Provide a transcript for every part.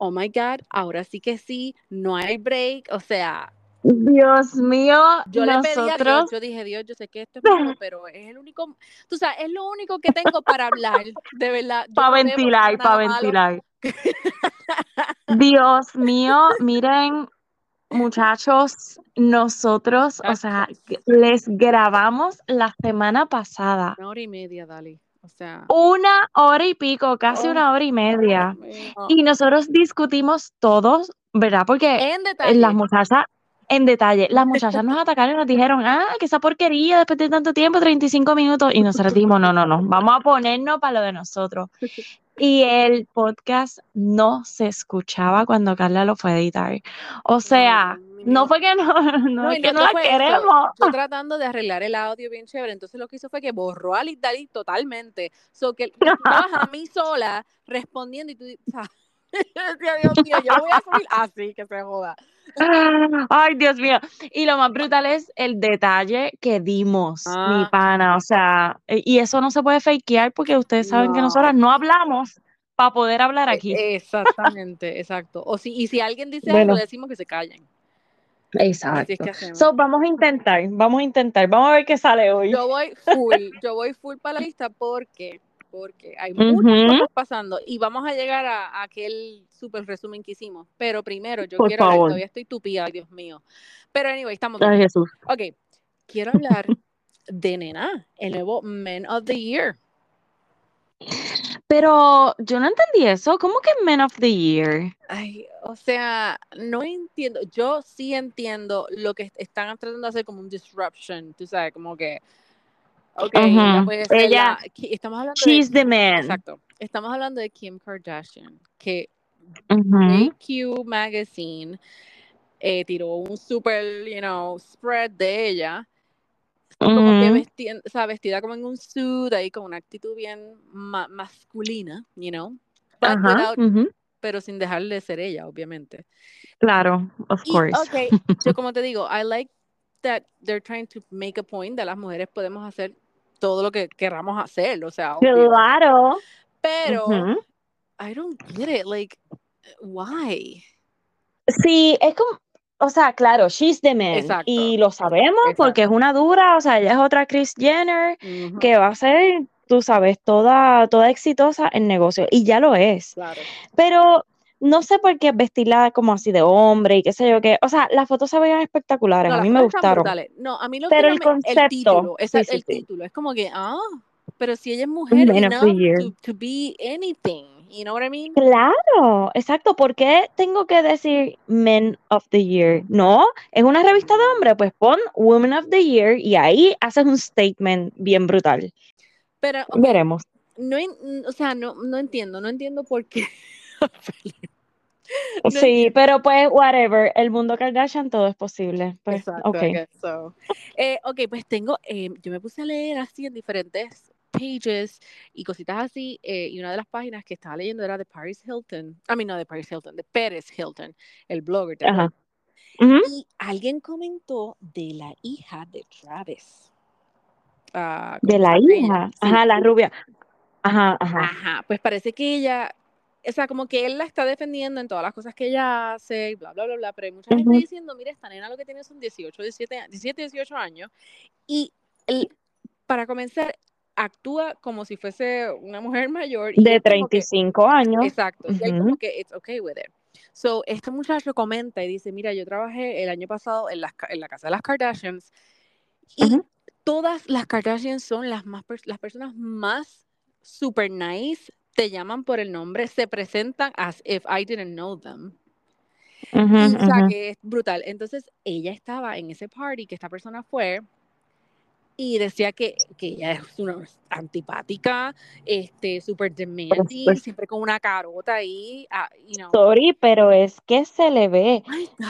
oh my God, ahora sí que sí, no hay break, o sea, Dios mío, yo le pedí a Dios, nosotros, yo dije, Dios, yo sé que esto es malo, pero es el único, tú sabes, es lo único que tengo para hablar, de verdad. Para ventilar, para ventilar. Dios mío, miren, muchachos, nosotros, o sea, les grabamos la semana pasada Una hora y media, Dali. O sea, una hora y pico, casi oh, una hora y media. Y nosotros discutimos todos, ¿verdad? Porque En las muchachas, en detalle, las muchachas nos atacaron y nos dijeron, ah, que esa porquería después de tanto tiempo, 35 minutos. Y nosotros dijimos, no, no, no, vamos a ponernos para lo de nosotros. Y el podcast no se escuchaba cuando Carla lo fue a editar. O sea, no mío. fue que no, no No, es que no, no no la queremos. Yo tratando de arreglar el audio bien chévere. Entonces lo que hizo fue que borró a Liz Dali totalmente. So que me escuchabas a mí sola respondiendo y tú o sea, yo decía, Dios mío, yo lo voy a subir así que se joda. Ay, Dios mío. Y lo más brutal es el detalle que dimos, mi Ah, pana. O sea, e- y eso no se puede fakear porque ustedes saben que no. nosotras no hablamos para poder hablar E- aquí. Exactamente, exacto. O si, y si alguien dice Bueno. algo, decimos que se callen. Así es Exacto. que. So, vamos a intentar, vamos a intentar, vamos a ver qué sale hoy. Yo voy full, yo voy full para la lista porque, porque hay muchas Ujú. cosas pasando y vamos a llegar a, a aquel super resumen que hicimos. Pero primero, yo Por quiero hablar, favor. todavía estoy tupida, ay Dios mío. Pero anyway, estamos Ay. Jesús. Ok, quiero hablar de Nena, el nuevo Men of the Year. Pero yo no entendí eso. ¿Cómo que Men of the Year? Ay, o sea, no entiendo, yo sí entiendo lo que están tratando de hacer como un disruption, tú sabes, como que, ok, ella Ujú. puede ser Ella, la, estamos hablando de she's the Kim, man. exacto, estamos hablando de Kim Kardashian, que Ujú. GQ Magazine eh, tiró un super, you know, spread de ella, como que Ujú. vestida, o sea, vestida como en un suit, ahí con una actitud bien ma- masculina, you know, but without, pero sin dejar de ser ella, obviamente. Claro, of Y, course. ok, yo como te digo, I like that they're trying to make a point de las mujeres podemos hacer todo lo que queramos hacer, o sea, obvio. Claro. Pero. I don't get it, like, why? Sí, es como, o sea, claro, she's the man. Exacto, Y lo sabemos porque es una dura, o sea, ella es otra Kris Jenner que va a ser, tú sabes, toda, toda exitosa en negocio. Y ya lo es. Claro. Pero no sé por qué vestirla como así de hombre y qué sé yo qué. O sea, las fotos se veían espectaculares, No, a mí me gustaron. brutales. No, a mí lo que Pero no el me, el concepto, título, sí, sí, el sí. título, es como que, ah, pero si ella es mujer enough to, to be anything, you know what I mean? Claro, exacto. ¿Por qué tengo que decir Men of the Year? No, es una revista de hombre, pues pon Women of the Year y ahí haces un statement bien brutal. Pero, Veremos. no, o sea, no, no entiendo, no entiendo por qué. No Sí, entiendo. pero pues, whatever. El mundo Kardashian todo es posible. Pues, Exacto, ok. I guess so. Eh, ok, pues tengo, eh, yo me puse a leer así en diferentes pages y cositas así, eh, y una de las páginas que estaba leyendo era de Paris Hilton, a mí no de Paris Hilton, de Pérez Hilton, el blogger, ¿te Ajá. Y alguien comentó de la hija de Travis. Ah, ¿cómo De la hija. Sí. Ajá, la rubia. Ajá, ajá. Ajá, pues parece que ella, o sea, como que él la está defendiendo en todas las cosas que ella hace, y bla, bla, bla, bla, pero hay mucha gente Ujú. diciendo, mira, esta nena lo que tiene son 18, 17, a- 17 18 años, y el- para comenzar, actúa como si fuese una mujer mayor, y De es como que, 35 años. exacto, y hay Ujú. como que it's okay with it. So, este muchacho comenta y dice, mira, yo trabajé el año pasado en, las en la casa de las Kardashians, y Ujú. todas las Kardashians son las, más, las personas más super nice, te llaman por el nombre, se presentan as if I didn't know them. Ujú, Y, o sea, ujú. que es brutal. Entonces, ella estaba en ese party que esta persona fue y decía que, que ella es una antipática, este, super Pues, demanding, pues, siempre con una carota ahí, ah, you know. sorry, pero es que se le ve.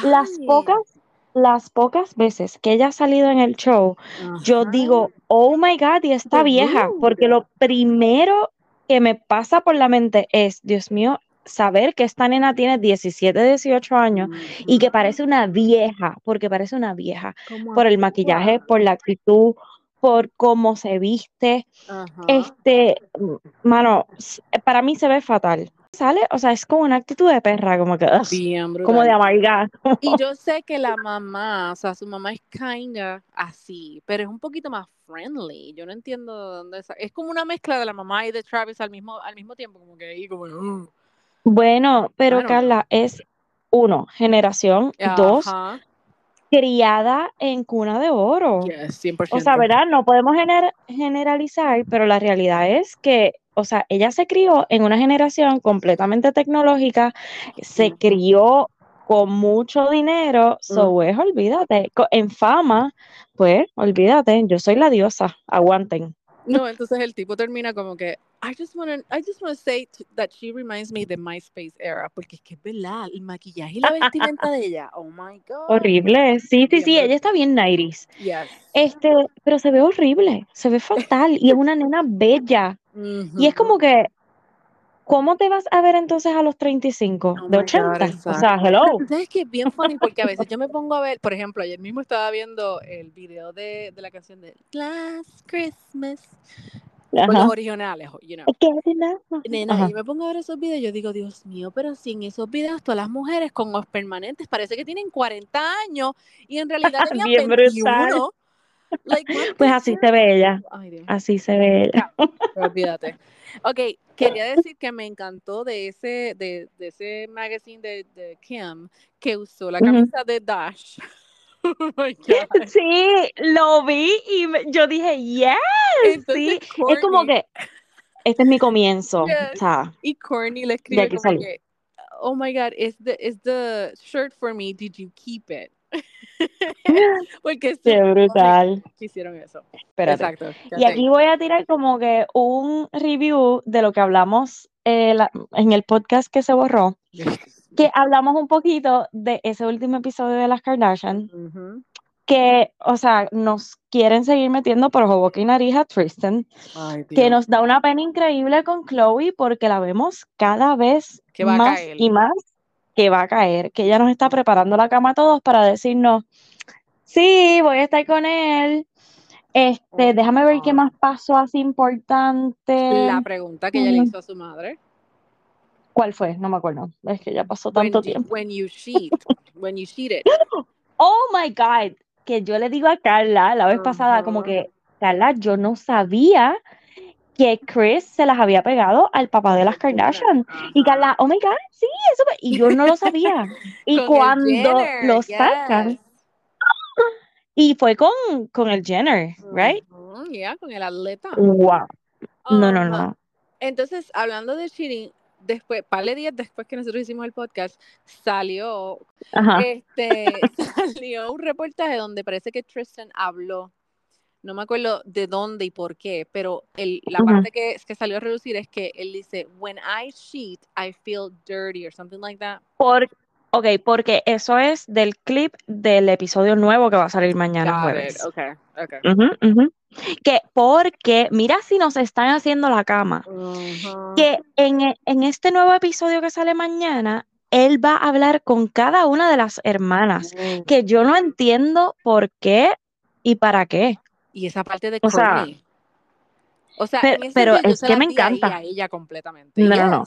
Las pocas, las pocas veces que ella ha salido en el show, yo digo, oh my God, y esta super vieja, porque lo primero que me pasa por la mente es, Dios mío, saber que esta nena tiene 17, 18 años y que parece una vieja, porque parece una vieja, por el maquillaje, por la actitud, por cómo se viste. Este, mano, para mí se ve fatal. Sale, o sea, es como una actitud de perra, como que, ugh, Bien brutal. como de amarga. Y yo sé que la mamá, o sea, su mamá es kinda así, pero es un poquito más friendly. Yo no entiendo de dónde es. Es como una mezcla de la mamá y de Travis al mismo, al mismo tiempo, como que ahí, como. "Ugh". Bueno, pero Bueno. Carla, es uno, generación, dos, Ajá. criada en cuna de oro. Yes, 100%. O sea, ¿verdad? No podemos gener- generalizar, pero la realidad es que, o sea, ella se crió en una generación completamente tecnológica, se crió con mucho dinero, so pues, olvídate, en fama, pues, olvídate, yo soy la diosa, aguanten. No, entonces el tipo termina como que I just wanna, I just wanna say t- that she reminds me de MySpace era, porque es que es verdad, el maquillaje y la vestimenta de ella, oh my god. Horrible, sí, sí, sí, ella está bien 90s. Yes. Este, pero se ve horrible, se ve fatal, y es una nena bella. Y es como que, ¿cómo te vas a ver entonces a los 35? Oh ¿De my God, 80? o sea, hello. ¿Sabes qué? Es bien funny porque a veces yo me pongo a ver, por ejemplo, ayer mismo estaba viendo el video de, de la canción de Last Christmas, con los originales, you know. Nena, Ajá. y me pongo a ver esos videos y yo digo, Dios mío, pero si en esos videos todas las mujeres con los permanentes parece que tienen 40 años y en realidad tenían Bien brutal. 21. Like, what Pues así se ve ella, Ay, así se ve ella. Pero olvídate. Ok, quería decir que me encantó de ese, de, de ese magazine de, de Kim que usó la camisa de Dash. Oh. Sí, lo vi y me- yo dije, yes, Entonces, sí. Es como que este es mi comienzo. Yes. O sea, Y Courtney le escribe como que, oh my God, is the, is the shirt for me, did you keep it? Porque es qué brutal. hicieron eso. Espérate. Exacto. Y aquí voy a tirar como que un review de lo que hablamos eh, la- en el podcast que se borró, que hablamos un poquito de ese último episodio de las Kardashian, Ujú. que, o sea, nos quieren seguir metiendo por boca y nariz a Tristan, Ay, que nos da una pena increíble con Chloe porque la vemos cada vez más y más que va a caer, que ella nos está preparando la cama a todos para decirnos, sí, voy a estar con él. Este, Oh, déjame ver qué más pasó así importante. La pregunta que ella le hizo a su madre. ¿Cuál fue? No me acuerdo. Es que ya pasó When, tanto you- tiempo. when you cheat. when you cheated. Oh my God, que yo le digo a Carla la vez pasada, como que, Carla, yo no sabía que Chris se las había pegado al papá de las Kardashian. Y. Carla, oh my God, sí, eso, me-". y yo no lo sabía. Y cuando Jenner, lo sacan, y fue con, con el Jenner, right? Ujú, yeah, con el atleta. Wow. No, no, no. Entonces, hablando de cheating, después, par de días después que nosotros hicimos el podcast, salió, Ajá. este, salió un reportaje donde parece que Tristan habló. No me acuerdo de dónde y por qué, pero el, la parte que, que salió a reducir es que él dice, when I cheat, I feel dirty or something like that. Por, ok, porque eso es del clip del episodio nuevo que va a salir mañana Got it. jueves. Okay, okay. Que porque, mira si nos están haciendo la cama, que en, e- en este nuevo episodio que sale mañana, él va a hablar con cada una de las hermanas, que yo no entiendo por qué y para qué. Y esa parte de O sea. O sea, pero- sentido, es que me encanta. a ella completamente. No, no.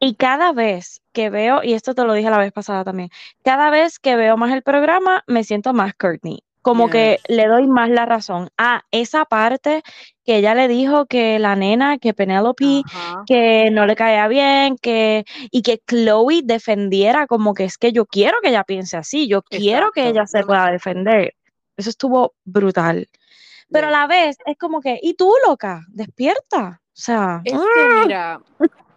Y cada vez que veo, y esto te lo dije la vez pasada también, cada vez que veo más el programa, me siento más Courtney. Como que le doy más la razón. Ah, esa parte que ella le dijo que la nena, que Penelope, Ajá. que no le caía bien, que, y que Chloe defendiera como que es que yo quiero que ella piense así, yo quiero que ella se pueda defender. Eso estuvo brutal. Pero a la vez es como que, ¿y tú, loca? Despierta. O sea, Es que mira,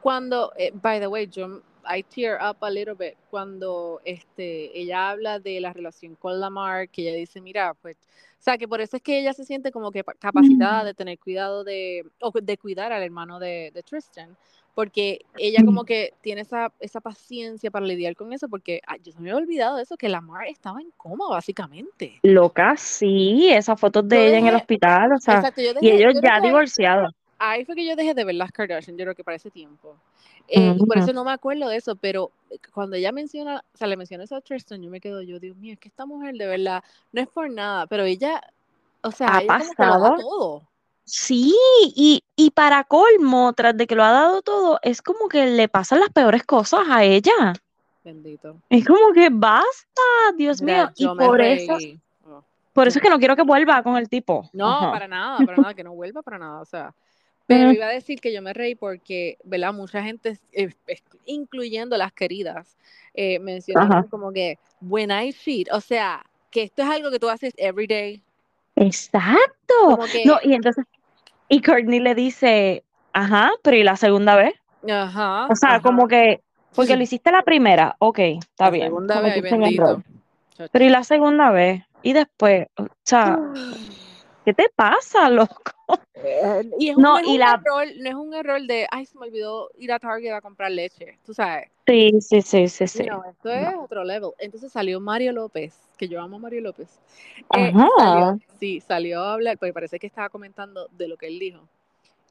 cuando, eh, by the way, yo I tear up a little bit cuando este ella habla de la relación con Lamar, que ella dice, mira, pues, o sea, que por eso es que ella se siente como que pa- capacitada de tener cuidado de, o de cuidar al hermano de, de Tristan, porque ella como que tiene esa, esa paciencia para lidiar con eso, porque ay, yo se me había olvidado de eso, que Lamar estaba en coma, básicamente. loca, sí, esas fotos de Yo ella en el dejé- hospital, o sea, Exacto, yo y dejé- ellos ya divorciados. ahí fue que yo dejé de ver las Kardashian, yo creo que para ese tiempo. Eh, y por Ujú. eso no me acuerdo de eso, pero eh, cuando ella menciona, o sea, le menciona eso a Tristan, yo me quedo, yo, Dios mío, es que esta mujer de verdad no es por nada, pero ella, o sea, Ha ella como que lo da pasado. todo. Sí, y, y para colmo, tras de que lo ha dado todo, es como que le pasan las peores cosas a ella. Bendito. Es como que basta, Dios mío. Y por eso. Oh. por eso es que no quiero que vuelva con el tipo. No, Ajá. para nada, para nada, que no vuelva para nada, o sea. Pero Ujú. iba a decir que yo me reí porque, ¿verdad? Mucha gente, eh, eh, incluyendo las queridas, eh, mencionaron como que when I cheat, o sea, que esto es algo que tú haces every day. Exacto. Como que, No, y entonces, y Courtney le dice, ajá, pero ¿y la segunda vez? ajá, O sea, ajá. como que, porque lo hiciste la primera, ok, está la bien. segunda vez, bendito. Pero ¿y la segunda vez? Y después, o sea, ¿qué te pasa, loco? Eh, y es No, un, no es y un la- error, no es un error de, ay, se me olvidó ir a Target a comprar leche, tú sabes. Sí, sí, sí, sí, sí. No, esto es otro level. Entonces salió Mario López, que yo amo a Mario López. Eh, Ajá. salió, sí, salió a hablar, porque parece que estaba comentando de lo que él dijo.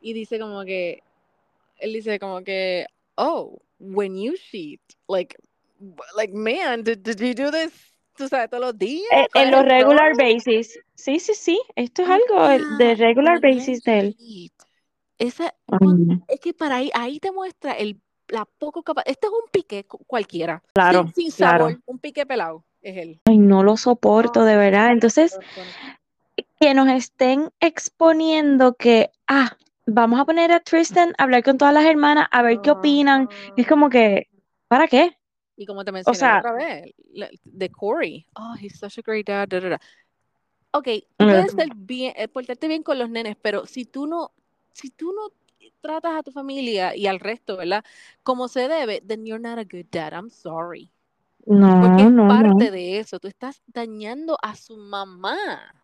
Y dice como que, él dice como que, oh, when you cheat, like, like man, did, did you do this, tú sabes, todos los días? Eh, ¿Cuál en los regular basis. Sí, sí, sí. Esto es algo de- regular basis de él. Esa, Mm, es que para ahí, ahí te muestra el, la poco capaz. Este es un pique cu- cualquiera. Claro, sin, sin claro. sabor, un pique pelado. Es él. Ay, no lo soporto, de verdad. Entonces, que nos estén exponiendo que, ah, vamos a poner a Tristan a hablar con todas las hermanas a ver qué opinan. Es como que, ¿para qué? Y como te mencioné sea- otra vez, de Corey. Oh, he's such a great dad. da, da, da. Ok, tú puedes ser bien, eh, portarte bien con los nenes, pero si tú no, si tú no tratas a tu familia y al resto, ¿verdad? Como se debe, then you're not a good dad. I'm sorry. No, Porque es no, no. parte de eso. Tú estás dañando a su mamá.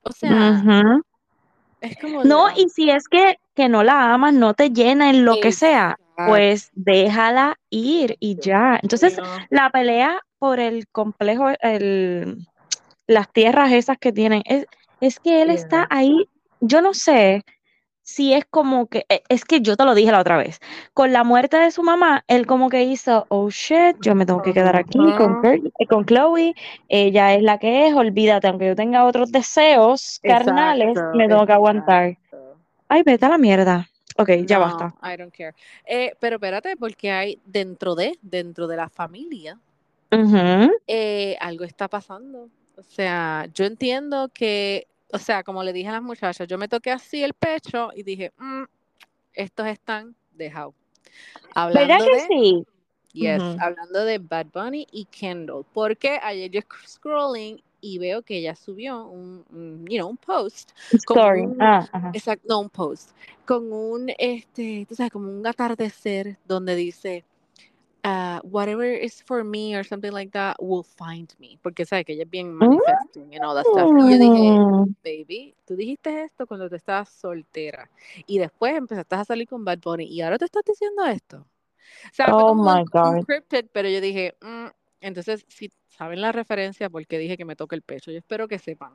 O sea, Ujú. es como. No, y si es que, que no la amas, no te llena en lo que sea, pues déjala ir y ya. Entonces, la pelea por el complejo, el, las tierras esas que tienen, es, es que él está ahí, yo no sé si es como que, e- es que yo te lo dije la otra vez, con la muerte de su mamá, él como que hizo, oh shit, yo me tengo que quedar aquí con, con Chloe, ella es la que es, olvídate, aunque yo tenga otros deseos carnales, Exacto, me tengo que aguantar. Ay, vete a la mierda. Ok, ya No, basta. I don't care. Eh, pero espérate, porque hay dentro de, dentro de la familia, eh, algo está pasando. O sea, yo entiendo que, o sea, como le dije a las muchachas, yo me toqué así el pecho y dije, "Mm, estos están dejados. ¿Verdad que de, sí? yes, hablando de Bad Bunny y Kendall, porque ayer yo scrolling y veo que ella subió un, un, you know, un post Story. un- Ah, ajá. Exacto, no un post, con un, este, tú sabes, como un atardecer donde dice, ah, whatever is for me or something like that will find me, porque sabes que ella es bien manifesting and all that stuff. Y yo dije, Mm. baby, tú dijiste esto cuando te estabas soltera y después empezaste a salir con Bad Bunny y ahora te estás diciendo esto. O sea, fue Oh como my un, God. un cryptid, pero yo dije, mm, entonces, si saben la referencia, porque dije que me toque el pecho, yo espero que sepan.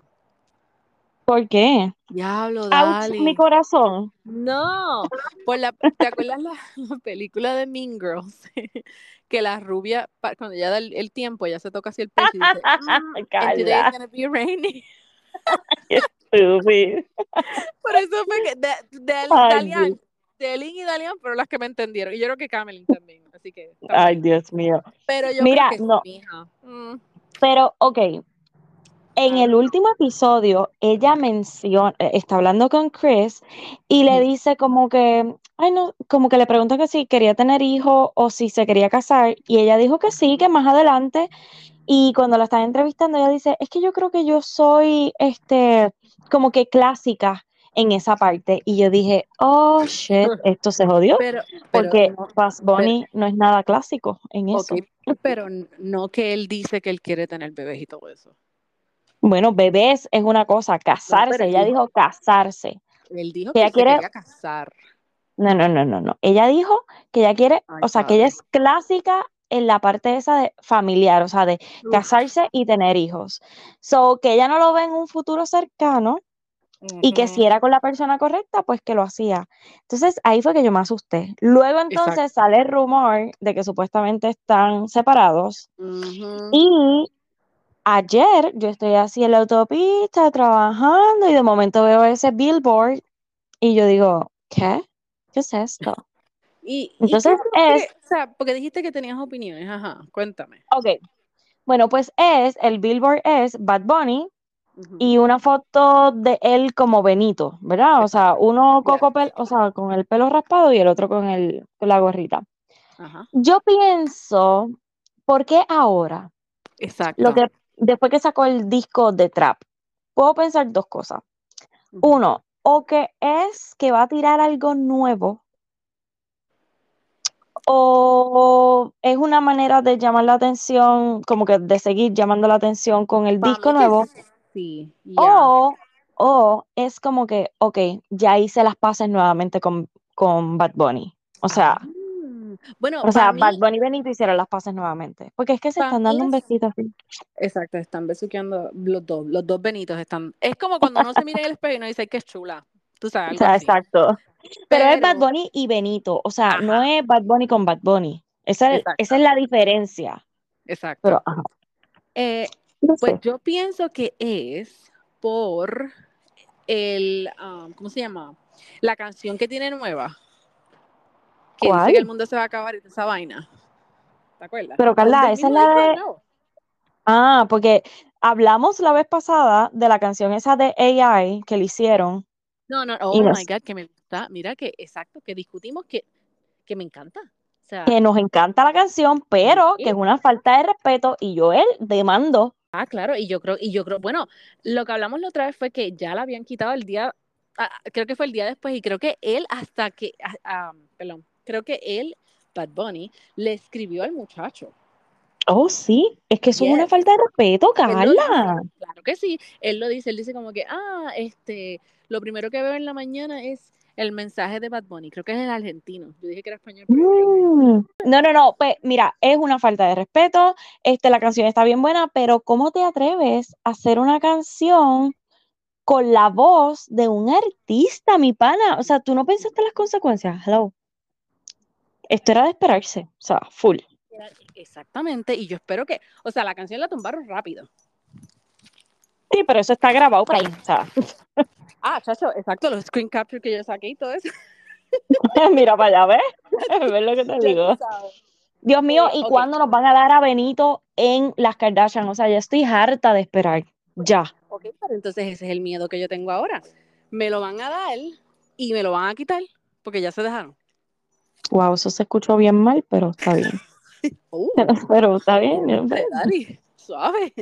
¿Por qué? Diablo, Ouch, dale. mi corazón. No, por la, ¿te acuerdas la, la película de Mean Girls? que la rubia, cuando ya da el, el tiempo, ya se toca así el pecho y dice, "Mm, and today it's gonna be rainy. Por eso fue que, de, de, Ay, Dalian, de Lynn y Dalian fueron las que me entendieron. Y yo creo que Camelin también, así que Ay. Dios mío. Pero yo Mira, creo que no. mija. Mm, Pero, ok. En el último episodio, ella menciona, eh, está hablando con Chris y le dice como que, ay no, como que le pregunta que si quería tener hijos o si se quería casar y ella dijo que sí, que más adelante y cuando la están entrevistando ella dice, es que yo creo que yo soy, este, como que clásica en esa parte y yo dije, oh shit, esto se jodió Pero, pero porque no, Fast Bunny no es nada clásico en eso. pero no que él dice que él quiere tener bebés y todo eso. Bueno, bebés es una cosa, casarse, pero ella dijo casarse. Él dijo Que ella quiere- quería casar. No, no, no, no, no. Ella dijo que ella quiere, Ay, o sea, que ella es clásica en la parte esa de familiar, o sea, de casarse y tener hijos. So, que ella no lo ve en un futuro cercano y que si era con la persona correcta, pues que lo hacía. Entonces, ahí fue que yo me asusté. Luego entonces sale el rumor de que supuestamente están separados y ayer yo estoy así en la autopista trabajando y de momento veo ese billboard Y yo digo, ¿qué? ¿Qué es esto? Y, y Entonces qué- es, o sea, porque dijiste que tenías opiniones, ajá, cuéntame. ok, bueno, pues es, el billboard es Bad Bunny. Y una foto de él como Benito, ¿verdad? O sea, uno coco pel- o sea, con el pelo raspado y el otro con el, con la gorrita. Ajá, Yo pienso, ¿por qué ahora? exacto. Lo que después que sacó el disco de Trap, puedo pensar dos cosas. Uno, o que es que va a tirar algo nuevo, o es una manera de llamar la atención, como que de seguir llamando la atención con el disco nuevo, Sí, o, o es como que, ok, ya hice las paces nuevamente con, con Bad Bunny. O sea, Ah, bueno, o sea, mí, Bad Bunny y Benito hicieron las paces nuevamente. Porque es que se están dando un es- besito así. exacto, están besuqueando los dos, los dos Benitos están. Es como cuando uno se mira en el espejo y uno dice que es chula. Tú sabes, O sea, así. exacto. Pero, es Bad Bunny y Benito. O sea, no es Bad Bunny con Bad Bunny. Esa, es- esa es la diferencia. Exacto. Pero, ajá. Eh, No Pues yo pienso que es por el, um, ¿cómo se llama? La canción que tiene nueva. Que ¿Cuál? dice que el mundo se va a acabar y esa vaina. ¿Te acuerdas? Pero, Carla, esa es la disco de- nuevo. Ah, porque hablamos la vez pasada de la canción esa de AI que le hicieron. No, no, oh nos- my God, que me gusta. Mira que, exacto, que discutimos que, que me encanta. O sea, Que nos encanta la canción, pero que es una falta de respeto. Y yo él demando. Ah, claro, y yo creo, y yo creo, bueno, lo que hablamos la otra vez fue que ya la habían quitado el día, ah, creo que fue el día después, y creo que él hasta que, ah, ah, perdón, creo que él, Bad Bunny, le escribió al muchacho. Oh, sí. Es que eso es una falta de respeto, Carla. dice, claro que sí. Él lo dice, él dice como que, ah, este, lo primero que veo en la mañana es el mensaje de Bad Bunny. Creo que es el argentino. Yo dije que era español. pero Mm. No, no, no, pues mira, es una falta de respeto, este, la canción está bien buena, pero ¿cómo te atreves a hacer una canción con la voz de un artista, mi pana? O sea, tú no pensaste en las consecuencias, hello. Esto era de esperarse, o sea, full. Exactamente, y yo espero que, o sea, la canción la tumbaron rápido. Sí, pero eso está grabado por ahí, o sea, Ah, chacho, exacto, los screen capture que yo saqué y todo eso. mira para allá, ¿ves? ¿Ves lo que te digo? Dios mío, Eh, ¿y ok. cuándo nos van a dar a Benito en las Kardashian? O sea, ya estoy harta de esperar, ya. Ok, pero entonces ese es el miedo que yo tengo ahora. Me lo van a dar y me lo van a quitar porque ya se dejaron. Wow, eso se escuchó bien mal, pero está bien. Uh, Pero está bien. Dari, suave.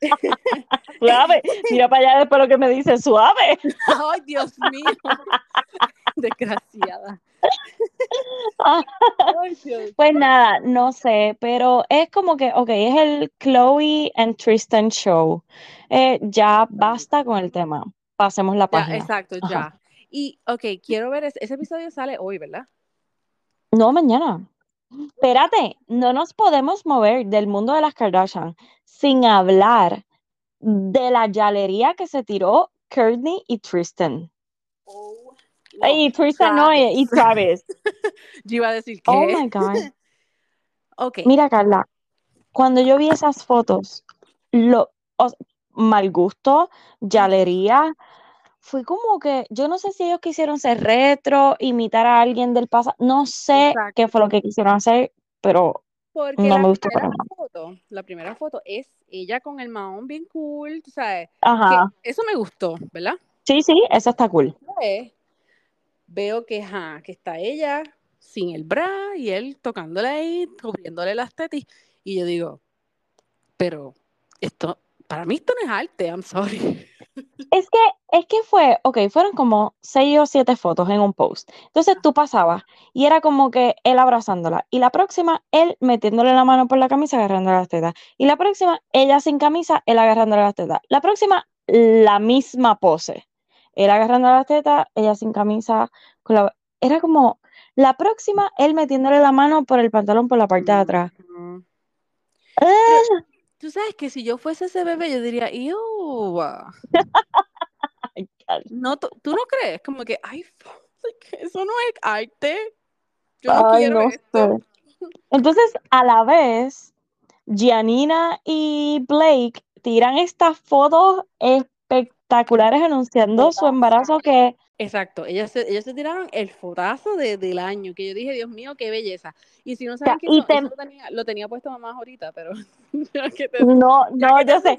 Suave. Mira para allá después lo que me dice, suave. Ay, Dios mío. Desgraciada. Ay, Dios. Pues nada, no sé, pero es como que, ok, es el Chloe and Tristan show. Eh, ya basta con el tema. Pasemos la Ya, página. exacto, Ajá. ya. Y, ok, quiero ver, ese, ese episodio sale hoy, ¿verdad? No, mañana. Espérate, no nos podemos mover del mundo de las Kardashian sin hablar de la yalería que se tiró Kourtney y Tristan. Oh, y Tristan no, y, y Travis. Yo iba a decir que. Oh my God. Ok. Mira, Carla, cuando yo vi esas fotos, lo, o- mal gusto, yalería, fue como que, yo no sé si ellos quisieron ser retro, imitar a alguien del pasado, no sé Exacto. qué fue lo que quisieron hacer, pero Porque no me gustó foto, la primera foto es ella con el mahón bien cool, tú sabes. ajá, Que eso me gustó, ¿verdad? sí, sí, eso está cool. Veo que, ajá, que está ella sin el bra y él tocándole ahí, cubriéndole las tetis. Y yo digo, pero esto, para mí esto no es arte, I'm sorry. Es que, es que fue, ok, fueron como seis o siete fotos en un post. Entonces tú pasabas y era como que él abrazándola. Y la próxima, él metiéndole la mano por la camisa, agarrándole las tetas. Y la próxima, ella sin camisa, él agarrándole las tetas. La próxima, la misma pose. Él agarrándole las tetas, ella sin camisa. Con la... Era como, la próxima, él metiéndole la mano por el pantalón por la parte de atrás. Tú sabes que si yo fuese ese bebé, yo diría. No, ¿tú, no crees? Como que, ay, eso no es arte. Yo no Ay, quiero no esto. sé. Entonces, a la vez, Gianina y Blake tiran estas fotos espectaculares anunciando su embarazo que Exacto, ellas se, ellas se tiraron el fotazo de, del año, que yo dije, Dios mío, qué belleza. Y si no saben y son, te- eso lo tenía, lo tenía puesto mamá ahorita, pero que te, No, no, que yo sé.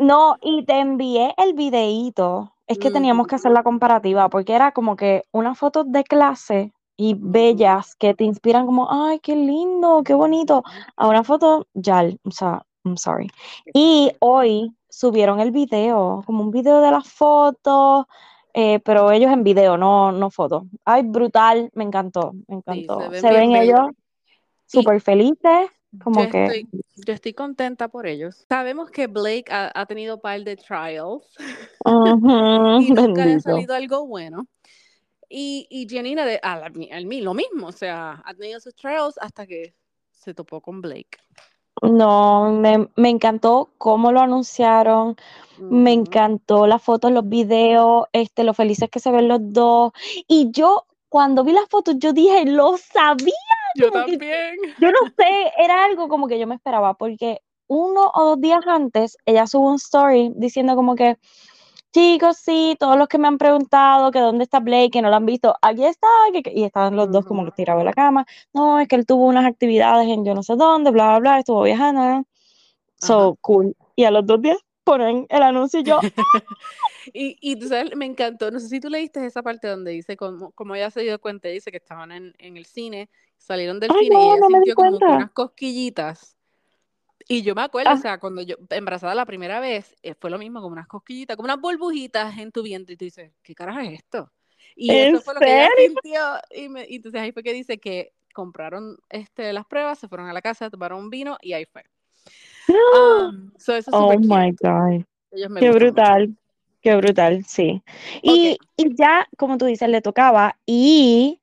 No, y te envié el videíto. Es que teníamos que hacer la comparativa, porque era como que unas fotos de clase y bellas que te inspiran como, ay, qué lindo, qué bonito, a una foto ya, o sea, I'm sorry. Y hoy subieron el video, como un video de las fotos, eh, pero ellos en video, no, no fotos. Ay, brutal, me encantó, me encantó. ven Se ven bellos. ellos súper felices, como yo que, estoy, yo estoy contenta por ellos. Sabemos que Blake ha, ha tenido un par de trials ujú, y nunca le ha salido algo bueno. Y, y Janina, de, a la- al mí, lo mismo, o sea, ha tenido sus trials hasta que se topó con Blake. No, me, me encantó cómo lo anunciaron, me encantó las fotos, los videos, este, lo felices que se ven los dos. Y yo, cuando vi las fotos, yo dije, lo sabía, Yo también. yo no sé, era algo como que yo me esperaba, porque uno o dos días antes, ella subió un story diciendo como que, chicos, sí, todos los que me han preguntado que dónde está Blake, que no lo han visto, aquí está, que- que-". y estaban los dos como tirados en la cama, no, es que él tuvo unas actividades en yo no sé dónde, bla, bla, bla, estuvo viajando. So, cool. Y a los dos días ponen el anuncio y yo, y, y tú sabes, me encantó, no sé si tú leíste esa parte donde dice cómo, cómo ella se dio cuenta, dice que estaban en, en el cine, salieron del Ay, cine y ella no sintió como unas cosquillitas. Y yo me acuerdo, Ah. o sea, cuando yo embarazada la primera vez, eh, fue lo mismo, como unas cosquillitas, como unas burbujitas en tu vientre, y tú dices, ¿qué carajo es esto? Y ¿En eso fue lo que ella sintió, y, me- y entonces ahí fue que dice que compraron este, las pruebas, se fueron a la casa, tomaron un vino, y ahí fue. Um, so eso es Oh my cute. God. Qué mucho. brutal, qué brutal, sí. Y, y ya, como tú dices, le tocaba. Y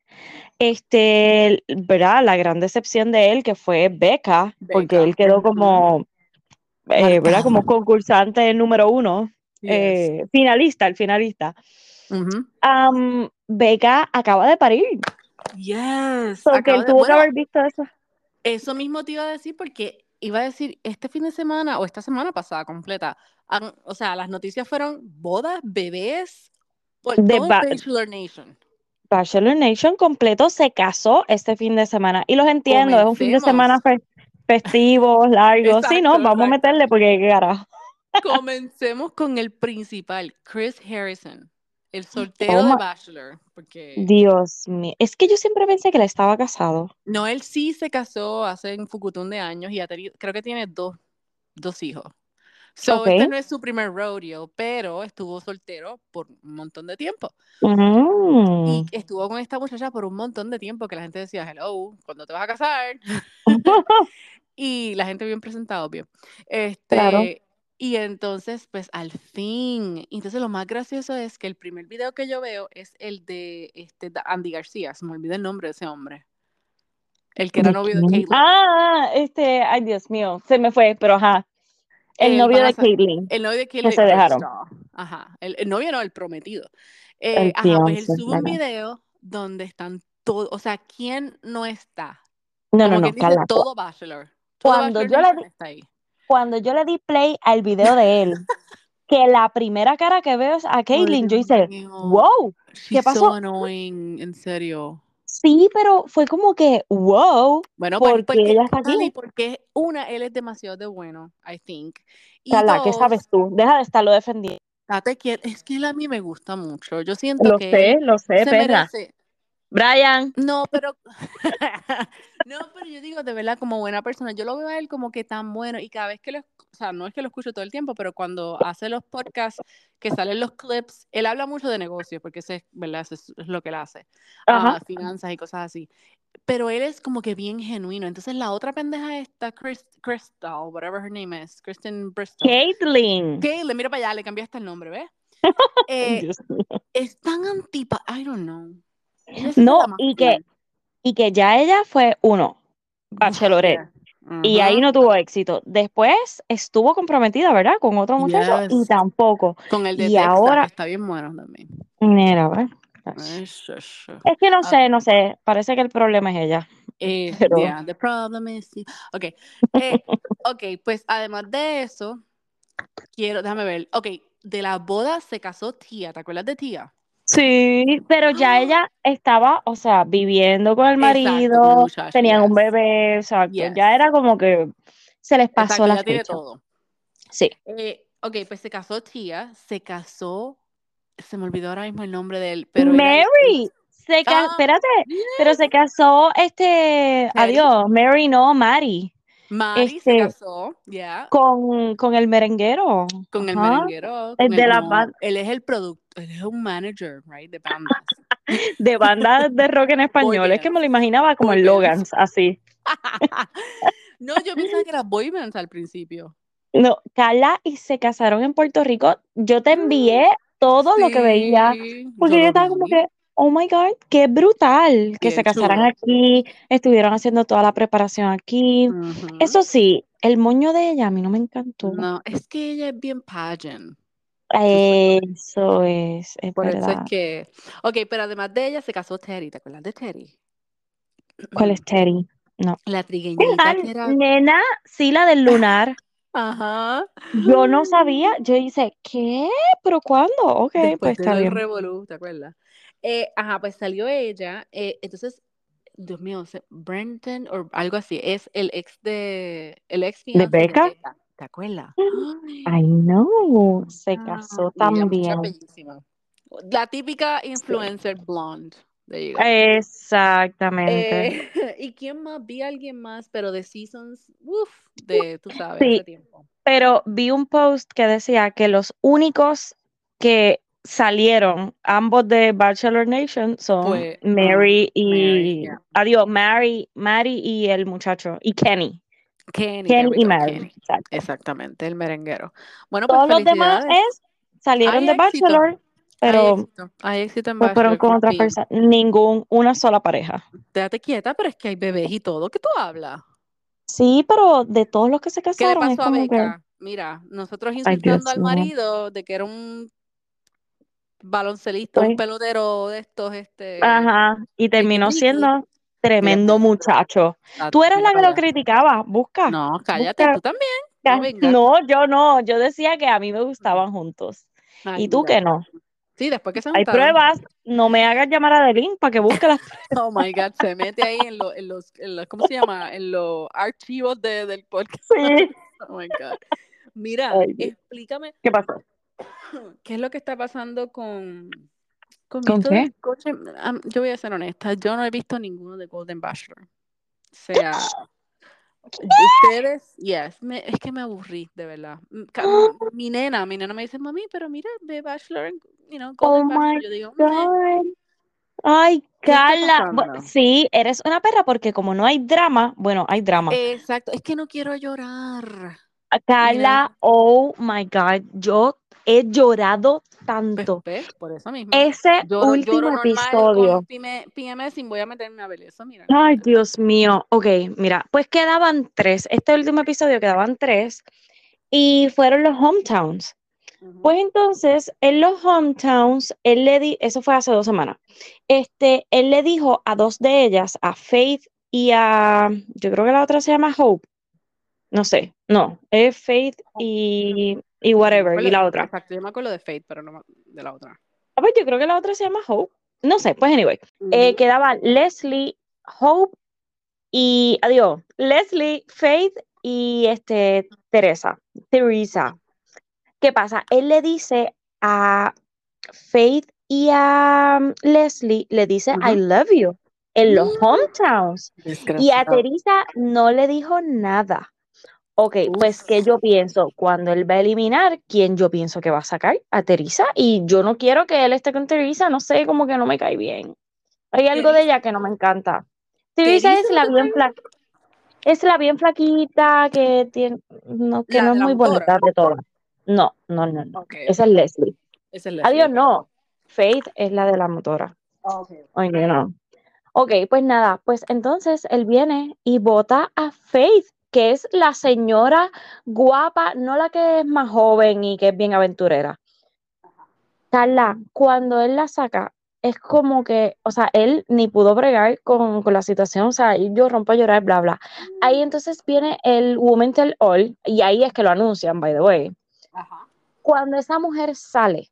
este, ¿verdad? La gran decepción de él que fue Becca, porque él quedó como, eh, ¿verdad? Como concursante número uno, Yes. eh, finalista, el finalista. Ujú. Am, Becca acaba de parir, Yes. porque Acabo él de- tuvo que bueno, haber visto eso. eso mismo te iba a decir porque iba a decir este fin de semana o esta semana pasada completa. han- o sea, las noticias fueron bodas, bebés, por De todo el ba- Bachelor Nation. Bachelor Nation completo se casó este fin de semana. Y los entiendo, es un fin de semana fe- festivo, largo. sí, no, Exacto, vamos a exacto. meterle porque qué carajo. Comencemos con el principal, Chris Harrison, el soltero Oh de Bachelor, porque Dios mío. Es que yo siempre pensé que él estaba casado. no, él sí se casó hace un fucutún de años y tenido, creo que tiene dos, dos hijos. So, Ok. este no es su primer rodeo, pero estuvo soltero por un montón de tiempo. Mm. Y estuvo con esta muchacha por un montón de tiempo que la gente decía, hello, ¿cuándo te vas a casar? y la gente bien presentado, bien. Este, Claro. Y entonces, pues al fin. Entonces, lo más gracioso es que el primer video que yo veo es el de este, Andy García. Se me olvida el nombre de ese hombre. El que era ¿De novio de? Caitlyn. Ah, este, ay Dios mío, se me fue, pero ajá. El novio de Caitlyn. El novio de Que Caitlyn se dejaron. Kristoff. Ajá. El, el novio no, el prometido. Eh, El ajá, pues él sube un video donde están todos. O sea, ¿quién no está? No, Como no, no, dice, todo Bachelor. Todo Cuando Bachelor yo le di-. Cuando yo le di play al video de él, que la primera cara que veo es a Caitlyn, yo hice, wow, She's pasó? so annoying, en serio. Sí, pero fue como que, wow, Bueno, porque porque, ella está aquí. porque una, él es demasiado de bueno, I think. Y ¿qué dos, sabes tú? Deja de estarlo defendiendo. date es que él a mí me gusta mucho. Yo siento Lo que sé, él lo sé, se perra. merece. Brian, No, pero no, pero yo digo de verdad como buena persona, yo lo veo a él como que tan bueno y cada vez que lo, o sea, no es que lo escucho todo el tiempo, pero cuando hace los podcasts que salen los clips, él habla mucho de negocios porque ese, ¿verdad? Eso es, es lo que él hace, Ajá. ah, finanzas y cosas así. Pero él es como que bien genuino. Entonces la otra pendeja esta, Chris, Crystal, whatever her name is, Kristen Bristol. Caitlyn. Caitlyn, mira para allá, le cambiaste el nombre, ¿ves? Eh, es tan antipa, I don't know. No, y que, y que ya ella fue uno, bachelorette, Yeah. y ahí no tuvo éxito. Después estuvo comprometida, ¿verdad? Con otro muchacho y tampoco. Con el de Y ahora- que está bien bueno también. Mira. Es que no Ah. sé, no sé, parece que el problema es ella. Eh, Pero- yeah, the problem is... Ok, eh, ok, pues además de eso, quiero, déjame ver, ok, de la boda se casó Tía, ¿te acuerdas de Tía? Sí, pero ya ella estaba, o sea, viviendo con el marido, tenían un bebé, exacto. Yes. Ya era como que se les pasó Exacto, la ya tiene todo. Sí. Eh, ok, pues se casó Tia, se casó, se me olvidó ahora mismo el nombre de él, pero era Mary, se Ah, espérate, pero se casó este, adiós, Mary no, Mari, Mari este, se casó, ya, con, con el merenguero. con el merenguero. El de la Él es el productor, es un manager, right, de bandas. de banda de rock en español. Es que me lo imaginaba como Boy bands. Logan's, así. no, yo pensaba que era boy bands al principio. No, Carla y se casaron en Puerto Rico. Yo te envié todo lo que veía, Sí, porque yo yo estaba como vi. que, oh my God, qué brutal que se Bien casaran chulo. aquí, estuvieron haciendo toda la preparación aquí. Ujú. Eso sí, el moño de ella a mí no me encantó. No, es que ella es bien pageant. Eso es, es Por eso es verdad. que. Ok, pero además de ella se casó Terry. ¿Te acuerdas de Terry? ¿Cuál es Teddy? No. La trigueñita que era. Nena, sí, la del lunar. Ajá. Yo no sabía, yo hice, ¿qué? ¿Pero cuándo? Ok, Después pues de está bien. revolú, ¿te acuerdas? Eh, ajá, pues salió ella. eh, entonces, Dios mío, se- Brenton o algo así. Es el ex de. El ex fiancé de Becca? ¿Te acuerdas? I know, se Ah, casó también. La típica influencer blonde. You go. Exactamente. Eh, ¿y quién más? Vi a alguien más, pero de Seasons, uff, de, tú sabes, Sí. tiempo. Pero vi un post que decía que los únicos que salieron, ambos de Bachelor Nation, son Mary y Mary, yeah. adiós, Mary, Mary y el muchacho, y Kenny. Kenny, we y Mary. Exacto. Exactamente, el merenguero. Bueno, pues Todos los demás es, salieron Hay de éxito, Bachelor, Hay pero éxito, hay éxito en pues fueron con por otra fin. persona, ningún, una sola pareja. Quédate quieta, pero es que hay bebés y todo. ¿Qué tú hablas? Sí, pero de todos los que se ¿Qué le casaron es pasó a que, Beca? Mira, nosotros insultando al marido de que era un baloncelista, un pues, pelotero de estos, este, ajá, y terminó siendo tremendo muchacho. ah, Tú eras la que lo criticaba, busca, No, cállate, busca. tú también. No yo no, yo decía que a mí me gustaban juntos. Ay, Y tú mira. que no. Sí, después que se Hay juntaron. pruebas, no me hagas llamar a Adeline para que busque las Oh my God, se mete ahí en, lo- en los, en los, ¿cómo se llama? En los archivos de, del podcast. Sí. Oh my God. Mira, Ay, explícame ¿Qué pasó? qué es lo que está pasando con, con ¿Con qué? coche. Am- yo voy a ser honesta, yo no he visto ninguno de Golden Bachelor. O sea, ustedes, yes, me- es que me aburrí, de verdad. Mm, Mi nena, mi nena me dice, mami, pero mira, ve Bachelor, you know, Oh Golden Bachelor. my Yo digo, "Meh, God. Ay, ¿qué está Carla. Sí, eres una perra porque como no hay drama, bueno, hay drama. Exacto, es que no quiero llorar. Carla, oh my God, yo he llorado tanto. pues, por eso mismo. Ese Lloro, último lloro episodio. PMS sin voy a meterme a ver eso, mira. Ay, Dios mío. Ok, mira, pues quedaban tres. Este último episodio quedaban tres y fueron los hometowns. Pues entonces, en los hometowns, él le di, eso fue hace dos semanas. Este, él le dijo a dos de ellas, a Faith y a, yo creo que la otra se llama Hope. No sé, no, es Faith y, y whatever, y acuerdo- la otra. Exacto, yo me acuerdo de Fate, pero no de la otra. Ah, pues yo creo que la otra se llama Hope. No sé, pues anyway. Eh, Ujú. quedaba Leslie, Hope y adiós. Leslie, Faith y este Teresa. Teresa. ¿Qué pasa? Él le dice a Faith y a um, Leslie, le dice I love you en los Mm. hometowns. Y a. Teresa no le dijo nada. Ok, pues que yo pienso, cuando él va a eliminar, ¿quién yo pienso que va a sacar? A Teresa. Y yo no quiero que él esté con Teresa, no sé, como que no me cae bien. Hay algo de ella que no me encanta. Teresa es la bien flaca, es la bien flaquita, que tiene, no, que La no es muy bonita de todas. No, no, no, no. Ok, Esa es Leslie. Esa es Leslie, Adiós, no. Faith es la de la motora. Ok. Ay, no, no. Ok, pues nada, pues entonces él viene y vota a Faith, que es la señora guapa, no la que es más joven y que es bien aventurera. Carla, cuando él la saca, es como que, o sea, él ni pudo bregar con, con la situación, o sea, yo rompo a llorar, bla, bla. Ahí entonces viene el Women Tell All, y ahí es que lo anuncian, by the way. Ajá. Cuando esa mujer sale,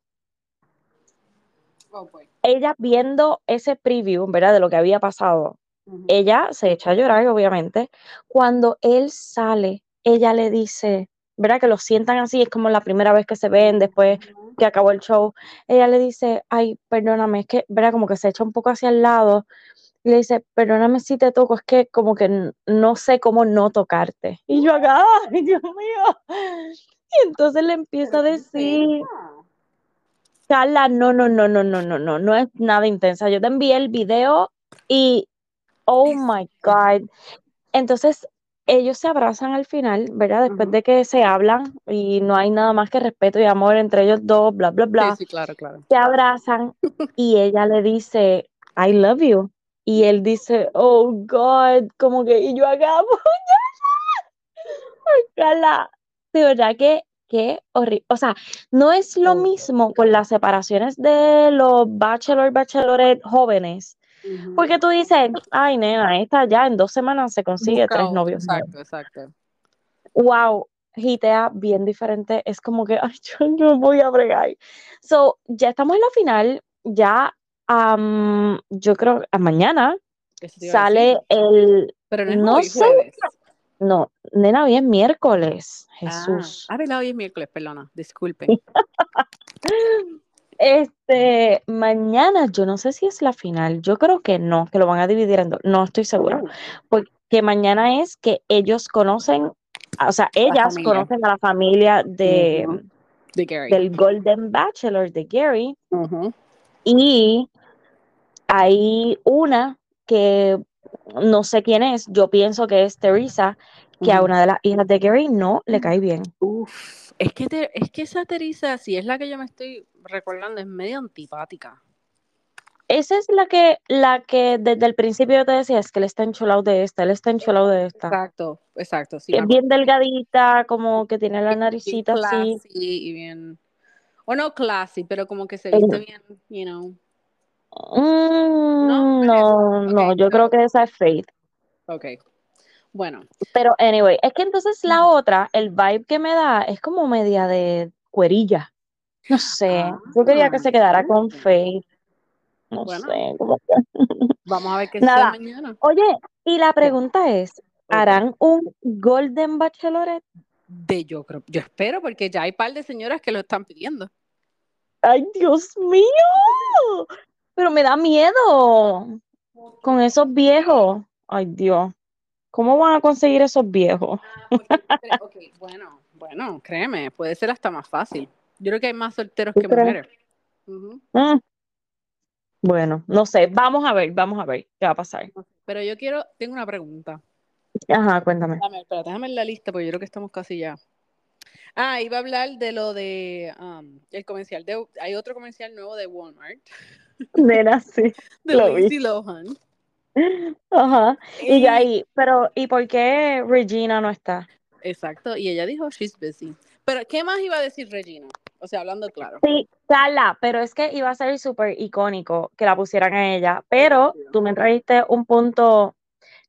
Oh, ella viendo ese preview, ¿verdad? De lo que había pasado, Ujú. ella se echa a llorar, obviamente. Cuando él sale, ella le dice, ¿verdad? Que lo sientan así, es como la primera vez que se ven después Ujú. que acabó el show. Ella le dice, ay, perdóname, es que, ¿verdad? Como que se echa un poco hacia el lado. Y le dice, perdóname si te toco, es que como que no sé cómo no tocarte. Y yo acá, ay, Dios mío. Y entonces le empieza a decir. Carla, no, no, no, no, no, no, no, no es nada intensa. Yo te envié el video y, oh my God. Entonces, ellos se abrazan al final, ¿verdad? Después de que se hablan y no hay nada más que respeto y amor entre ellos dos, bla, bla, Sí, bla. sí, claro, claro. Se abrazan y ella le dice, I love you. Y él dice, oh God, como que, y yo acá, Carla, de verdad que, qué horrible. O sea, no es lo Oh. mismo con las separaciones de los bachelor, bachelorette jóvenes. Porque tú dices, ay, nena, esta ya en dos semanas se consigue Busca tres novios nuevos. Exacto, exacto. Wow, gitea bien diferente. Es como que, ay, yo no voy a bregar. So, ya estamos en la final. Ya, am, yo creo, a mañana sale el, Pero no es no hoy, sé, no, nena, hoy es miércoles. Ah, Jesús. ah, verdad, hoy es miércoles, perdona, disculpe. Este, mañana yo no sé si es la final, yo creo que no, que lo van a dividir en dos, no estoy segura, porque mañana es que ellos conocen, o sea, la ellas conocen a la familia de, Gary. del Golden Bachelor de Gary y hay una que no sé quién es, yo pienso que es Teresa, que a una de las hijas de Gary no le cae bien. Uf, es que, te- es que esa Teresa, si es la que yo me estoy recordando, es medio antipática. Esa es la que, la que desde el principio yo te decía, es que él está enchulado de esta, él está enchulado de esta. Exacto, exacto. Sí, es bien delgadita, como que tiene la naricita así. y bien. O no classy, pero como que se viste bien, you know. No, Mm, no no, yo creo que esa es Faith. Ok. Bueno. Pero anyway, es que entonces la otra, el vibe que me da es como media de cuerilla. No sé, Ah, yo quería que se quedara con. Faith. No Bueno, sé, vamos a ver qué Nada. mañana. Oye, y la pregunta es. ¿harán un Golden Bachelorette? De yo creo, yo espero, porque ya hay par de señoras que lo están pidiendo. ¡Ay, Dios mío! Pero me da miedo con esos viejos. Ay, Dios. ¿Cómo van a conseguir esos viejos? Ah, porque tú crees- ok, bueno, bueno, créeme, puede ser hasta más fácil. Yo creo que hay más solteros ¿Tú que crees? mujeres. Mm, Bueno, no sé. Vamos a ver, vamos a ver qué va a pasar. Pero yo quiero, tengo una pregunta. Ajá, cuéntame. Dame, espérate, déjame en la lista porque yo creo que estamos casi ya. Ah, iba a hablar de lo de um, el comercial de hay otro comercial nuevo de Walmart Nena, sí, de lo vi. Lindsay Lohan. Ajá. Y yo ahí, pero ¿y por qué Regina no está? exacto, y ella dijo she's busy. Pero ¿qué más iba a decir Regina? O sea, hablando claro. Sí, Carla, pero es que iba a ser súper icónico que la pusieran a ella. Pero tú me trajiste un punto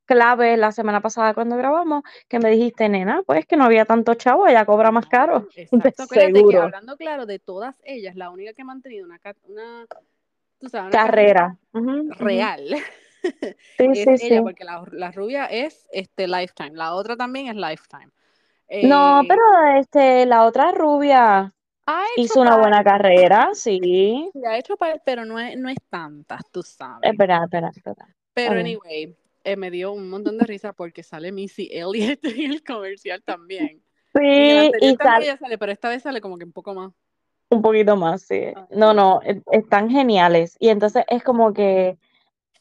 clave la semana pasada cuando grabamos, que me dijiste, nena, pues que no había tanto chavo, ella cobra más caro. Exacto, acuérdate que Seguro. hablando claro de todas ellas, la única que ha mantenido una, una tú sabes, una Carrera. Real Sí, es sí, ella, sí. porque la, la rubia es este Lifetime, la otra también es Lifetime. No, Eh, pero este, la otra rubia hizo una par- buena carrera, sí. ha hecho par, pero no es, no es tantas, tú sabes. Espera, espera, espera. Pero anyway, eh, me dio un montón de risa porque sale Missy Elliott en el comercial también. Sí, y también sale sale, pero esta vez sale como que un poco más. un poquito más, sí. Ah, No, no, e- están geniales. Y entonces es como que,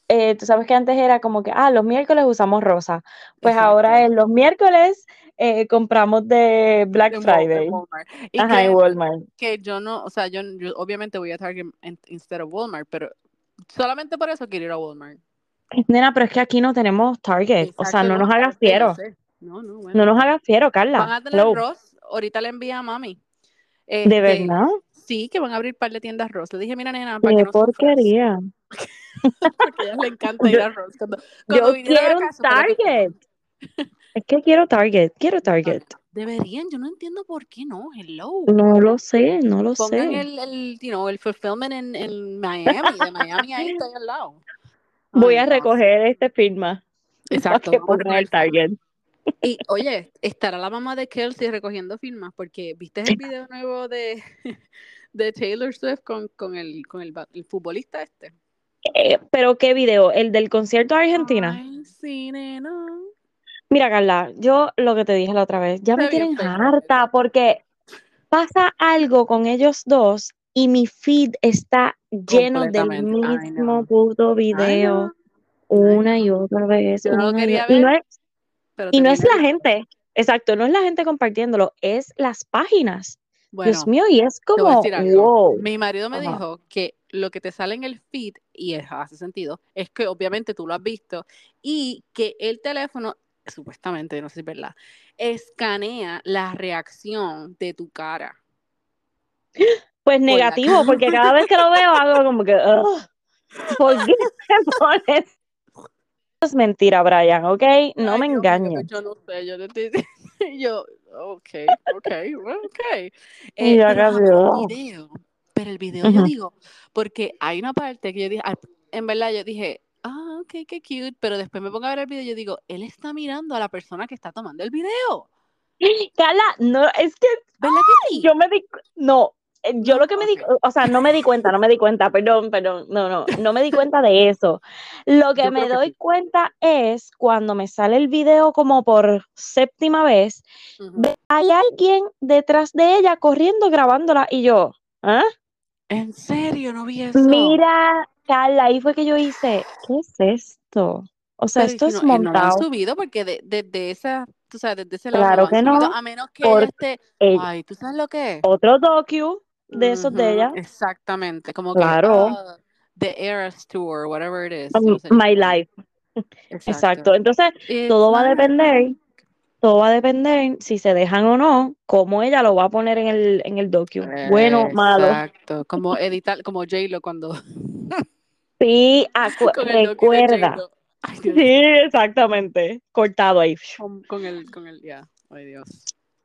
eh, tú sabes que antes era como que, ah, los miércoles usamos rosa. Pues ahora Exacto. es los miércoles eh, compramos de Black en Friday. Walmart. Y Ajá, créeme Walmart. que yo no, o sea, yo, yo obviamente voy a Target instead of Walmart, pero solamente por eso quiero ir a Walmart. Nena, pero es que aquí no tenemos Target. O sea, Exacto, no nos hagas fiero. sé. No, no, bueno. No nos hagas fiero, Van Carla. a tener. Ross, ahorita le envía a mami. ¿De Este, verdad? Sí, que van a abrir un par de tiendas Ross. Le dije, mira, nena, para que Qué no sufras. Porque a ellas le encanta ir a Ross. Cuando, cuando Yo quiero un. Target. Es que quiero Target, quiero Target. Deberían, yo no entiendo por qué no. Hello. No lo sé, no lo Pongan sé. el, el, you know, el fulfillment en, en Miami, de Miami ahí está al lado. Voy a no. recoger este firma. Exacto. que el. Target. Y oye, estará la mamá de Kelsey recogiendo firmas, porque viste el video nuevo de, de Taylor Swift con, con, el, con el futbolista este. Eh, pero qué video, el del concierto de Argentina. Ay, sí, nena. Mira, Carla, yo lo que te dije la otra vez, ya me Está tienen harta porque pasa algo con ellos dos y mi feed está lleno del mismo puto video una y otra vez. Yo no quería otra- y no ver, es, y no es la gente, exacto, no es la gente compartiéndolo, es las páginas. Bueno, Dios mío, y es como, wow. Mi marido me Ajá. dijo que lo que te sale en el feed, y es- hace sentido, es que obviamente tú lo has visto, y que el teléfono, supuestamente, no sé si es verdad, escanea la reacción de tu cara. Pues Por negativo, porque cada vez que lo veo hago como que, "Ugh, ¿por qué te pones? Es mentira, Brian, ¿ok? No Ay, me mío, engañes. pues yo no sé, yo no estoy yo, ok, ok, ok. Y Eh, yo pero el video, yo digo, porque hay una parte que yo dije, en verdad yo dije, ah, ok, qué cute, pero después me pongo a ver el video y yo digo, él está mirando a la persona que está tomando el video. Carla, no, es que ¿Verdad que sí? yo me di, no, eh, yo lo que me di, o sea, no me di cuenta, no me di cuenta, perdón, perdón, no, no, no me di cuenta de eso. Lo que Yo me que doy sí. cuenta es cuando me sale el video como por séptima vez, hay alguien detrás de ella corriendo grabándola y yo, ¿ah? ¿En serio? No vi eso. Mira, Carla, ahí fue que yo hice, ¿qué es esto? O sea, Pero esto es no, eh, no lo han montado. subido porque de- desde esa, tú sabes, desde ese lado Claro lo han que subido, no, a menos que por esté, el ay, ¿tú sabes lo que es? otro docu de esos de ella, Exactamente, como que, claro, ah, The Eras Tour, whatever it is, um, My. Life, Exacto. exacto. Entonces, It's todo va a depender. Todo va a depender si se dejan o no, cómo ella lo va a poner en el, en el docu. Bueno, malo. Exacto, como editar, como J-Lo cuando, Sí, recuerda. Ay, Sí, exactamente. Cortado ahí. Con, con el, con el, ya, ay Dios.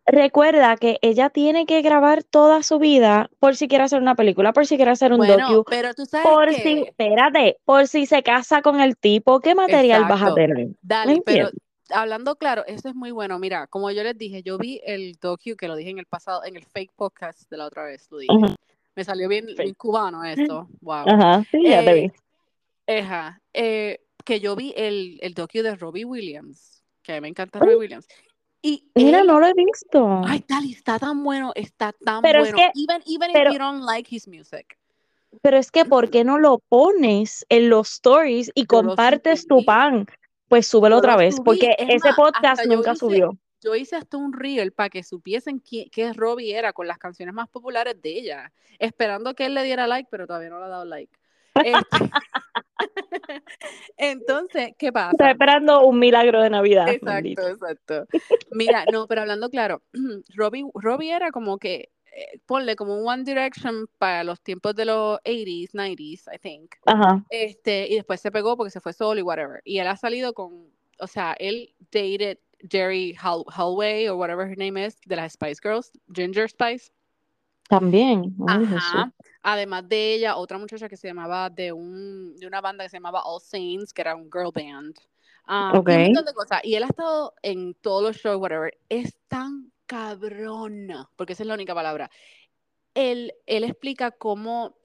Recuerda que ella tiene que grabar toda su vida por si quiere hacer una película, por si quiere hacer un Bueno, docu, pero tú sabes por si, qué, espérate, por si se casa con el tipo, ¿qué material vas a tener? ¿Me Dali, pero? Hablando claro, eso es muy bueno. Mira, como yo les dije, yo vi el docu que lo dije en el pasado, en el fake podcast de la otra vez, lo dije. Me salió bien, cubano esto, wow. Ajá, sí, ya te Eh, vi. Ajá, eh, que yo vi el, el docu de Robbie Williams, que a mí me encanta Robbie Williams. Y Mira, él, no lo he visto. ay, Dali, está tan bueno, está tan Pero es bueno. que, Even, even if pero, you don't like his music. pero es que, ¿por qué no lo pones en los stories y compartes tu pan? Pues súbelo otra vez, subí. porque Es ese más, podcast yo nunca hice, subió. yo hice hasta un reel para que supiesen qué, qué Robbie era con las canciones más populares de ella, esperando que él le diera like, pero todavía no le ha dado like. Este, entonces, ¿qué Está pasa? esperando un milagro de Navidad, Exacto, exacto. Mira, no, pero hablando claro, Robbie, Robbie era como que, eh, ponle como un One Direction para los tiempos de los 80s, 90s, I think. Ajá, Este, y después se pegó porque se fue solo y whatever. Y él ha salido con, o sea, él dated Jerry Hall Hallway o whatever her name is, de las Spice Girls, Ginger Spice. también. Ay. Ajá. Además de ella, otra muchacha que se llamaba de un de una banda que se llamaba All Saints, que era un girl band. Um, Ok. y un montón de cosas. Y él ha estado en todos los shows, whatever. Es tan cabrón, porque esa es la única palabra. Él, él explica cómo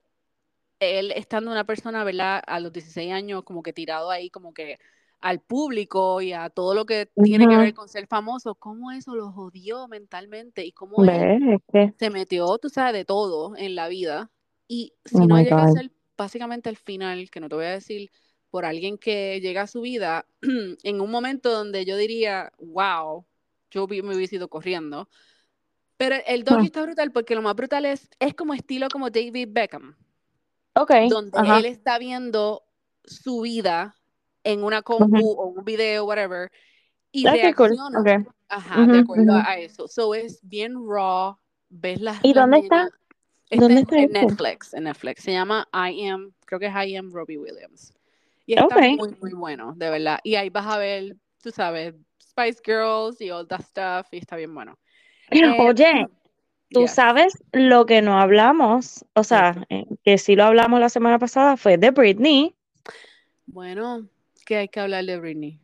él estando una persona, ¿verdad? A los 16 años, como que tirado ahí, como que al público y a todo lo que tiene que Ujú. ver con ser famoso, cómo eso lo jodió mentalmente y cómo él que, se metió, tú sabes, de todo en la vida. Y oh si no my llega a God. ser básicamente el final, que no te voy a decir, por alguien que llega a su vida en un momento donde yo diría, wow, yo me hubiese ido corriendo. Pero el docu Hmm. está brutal porque lo más brutal es, es como estilo como David Beckham, Ok, donde ajá. él está viendo su vida en una compu o un video, whatever, y Ah, qué cool. reacciona, Ok. ajá, de Ujú, acuerdo a, ujú. a eso. So es bien raw, ves las, ¿Y dónde está? Está ¿Dónde está en esto? Netflix, en Netflix. Se llama I Am, creo que es I Am Robbie Williams. Y está Ok. muy, muy bueno, de verdad. Y ahí vas a ver, tú sabes, Spice Girls y all that stuff, y está bien bueno. Eh, Oye, tú yes. sabes lo que no hablamos, o sea, eh, que sí lo hablamos la semana pasada, fue de Britney. Bueno, que hay que hablar de Britney.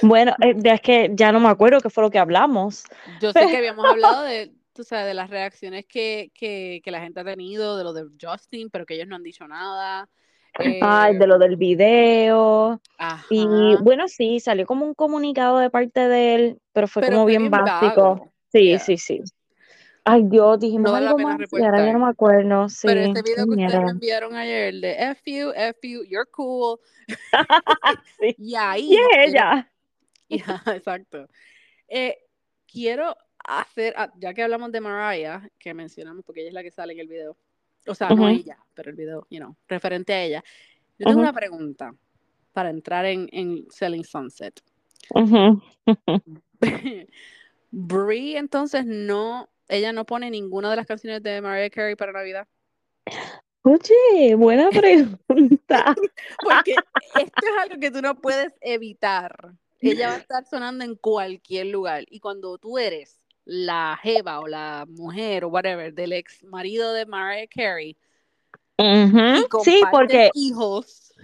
Bueno, eh, es que ya no me acuerdo qué fue lo que hablamos. Yo sé que habíamos hablado de, tú sabes, de las reacciones que, que, que la gente ha tenido, de lo de Justin, pero que ellos no han dicho nada. Ay, de Eh, lo del video. Y ajá. bueno, sí, salió como un comunicado de parte de él, pero fue Pero como bien bien básico. vago. Sí, Yeah. sí, sí. Ay, Dios, dijimos No algo más y ahora ya no me acuerdo. Sí, Pero qué video que ustedes me enviaron ayer, el de F you, F you, you're cool. Sí. Y ahí. Y es ella. Ya, exacto. Eh, quiero hacer, ah, ya que hablamos de Mariah, que mencionamos porque ella es la que sale en el video. O sea, no Ujú. ella, pero el video, you know, referente a ella. Yo tengo una pregunta para entrar en, en Selling Sunset. Ujú. Brie, entonces, no, ella no pone ninguna de las canciones de Mariah Carey para Navidad. Oye, buena pregunta. Porque esto es algo que tú no puedes evitar. Ella va a estar sonando en cualquier lugar. Y cuando tú eres la jeva o la mujer o whatever del ex marido de Mariah Carey Ujú. y Sí, porque, hijos,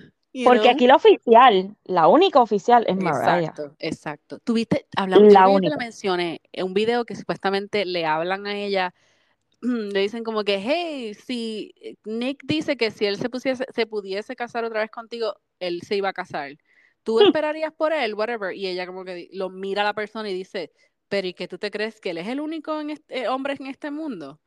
porque know, aquí la oficial, la única oficial es Mariah. Exacto, exacto. Tuviste, hablamos, La yo te única. lo mencioné, en un video que supuestamente le hablan a ella, le dicen como que, hey, si Nick dice que si él se pusiese, se pudiese casar otra vez contigo, él se iba a casar. ¿Tú Hmm. esperarías por él? Whatever. Y ella como que lo mira a la persona y dice, pero ¿y que tú te crees que él es el único en este, eh, hombre en este mundo?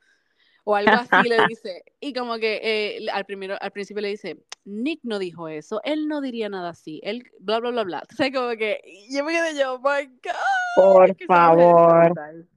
O algo así le dice. Y como que eh, al, primero, al principio le dice, Nick no dijo eso, él no diría nada así, él bla, bla, bla, bla. O sea, como que yo me quedé yo, oh my God. Por es que favor.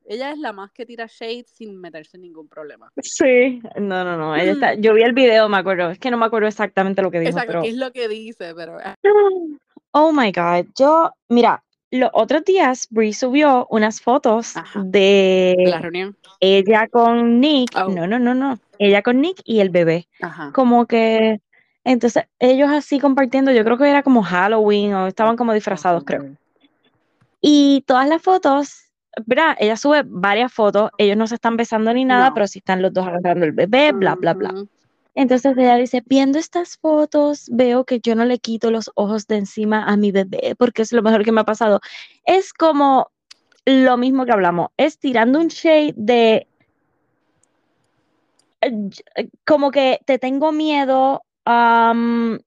Ella es la más que tira shade sin meterse en ningún problema. Sí, no, no, no. Ella está, yo vi el video, me acuerdo. Es que no me acuerdo exactamente lo que dijo, Exacto, pero. qué es lo que dice, pero ah, Oh my God. Yo, mira, los otros días Brie subió unas fotos Ajá. de la reunión. ella con Nick. Oh. No, no, no, no. Ella con Nick y el bebé. Ajá. Como que. Entonces, ellos así compartiendo, yo creo que era como Halloween o estaban como disfrazados, creo. Y todas las fotos, ¿verdad? Ella sube varias fotos, ellos no se están besando ni nada, No. pero sí están los dos agarrando el bebé, bla, bla, bla. Entonces ella dice, viendo estas fotos, veo que yo no le quito los ojos de encima a mi bebé porque es lo mejor que me ha pasado. Es como lo mismo que hablamos, es tirando un shade de eh, como que te tengo miedo, am,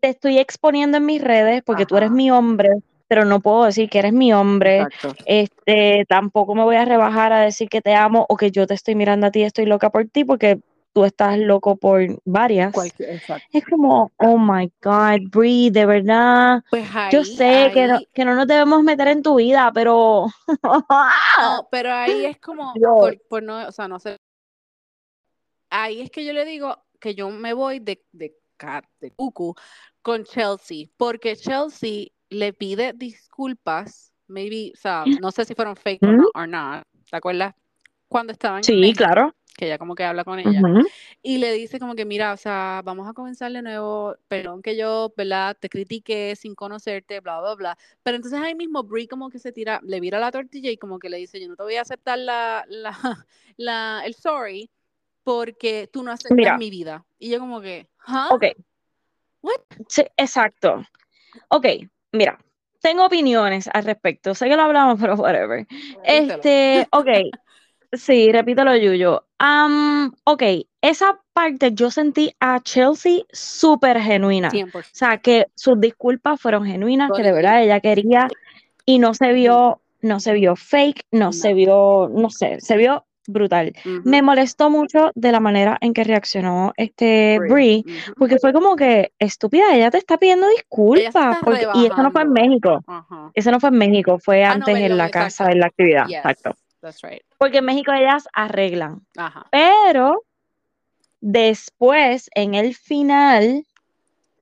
te estoy exponiendo en mis redes porque tú eres Ajá. mi hombre, pero no puedo decir que eres mi hombre. Exacto. Este, tampoco me voy a rebajar a decir que te amo o que yo te estoy mirando a ti estoy loca por ti porque tú estás loco por varias. Exacto. Es como, oh my God, Brie, de verdad. Pues ahí, Yo sé que, no, que no nos debemos meter en tu vida, pero. No, pero ahí es como, por, por no, o sea, no sé. Ahí es que yo le digo que yo me voy de, de, de cucu con Chelsea, porque Chelsea le pide disculpas, maybe, o sea, no sé si fueron fake ¿Mm? o no, ¿te acuerdas? Cuando estaban Sí, claro. Que ella como que habla con ella, Ujú. y le dice como que, mira, o sea, vamos a comenzar de nuevo, perdón que yo, ¿verdad? Te critiqué sin conocerte, bla, bla, bla. Pero entonces ahí mismo Brie como que se tira, le vira la tortilla y como que le dice, yo no te voy a aceptar la, la, la, el sorry porque tú no aceptas Mira. mi vida. Y yo como que, ¿ah? Ok. What? Sí, exacto. Ok, mira, tengo opiniones al respecto. Sé que lo hablamos, pero whatever. Este, ok. Sí, repítelo, Yuyo. Am, ok, esa parte yo sentí a Chelsea súper genuina. 100%. O sea, que sus disculpas fueron genuinas, que de verdad ella quería y no se vio, no se vio fake, no se vio, no sé, se vio brutal. Me molestó mucho de la manera en que reaccionó este Brie. Ujú. porque fue como que, estúpida, ella te está pidiendo disculpas, porque, y eso no fue en. México, eso no fue en México, fue Ah, no, antes en la casa, en la actividad, Yes, exacto. that's right. Porque en México ellas arreglan, Ajá. pero después, en el final,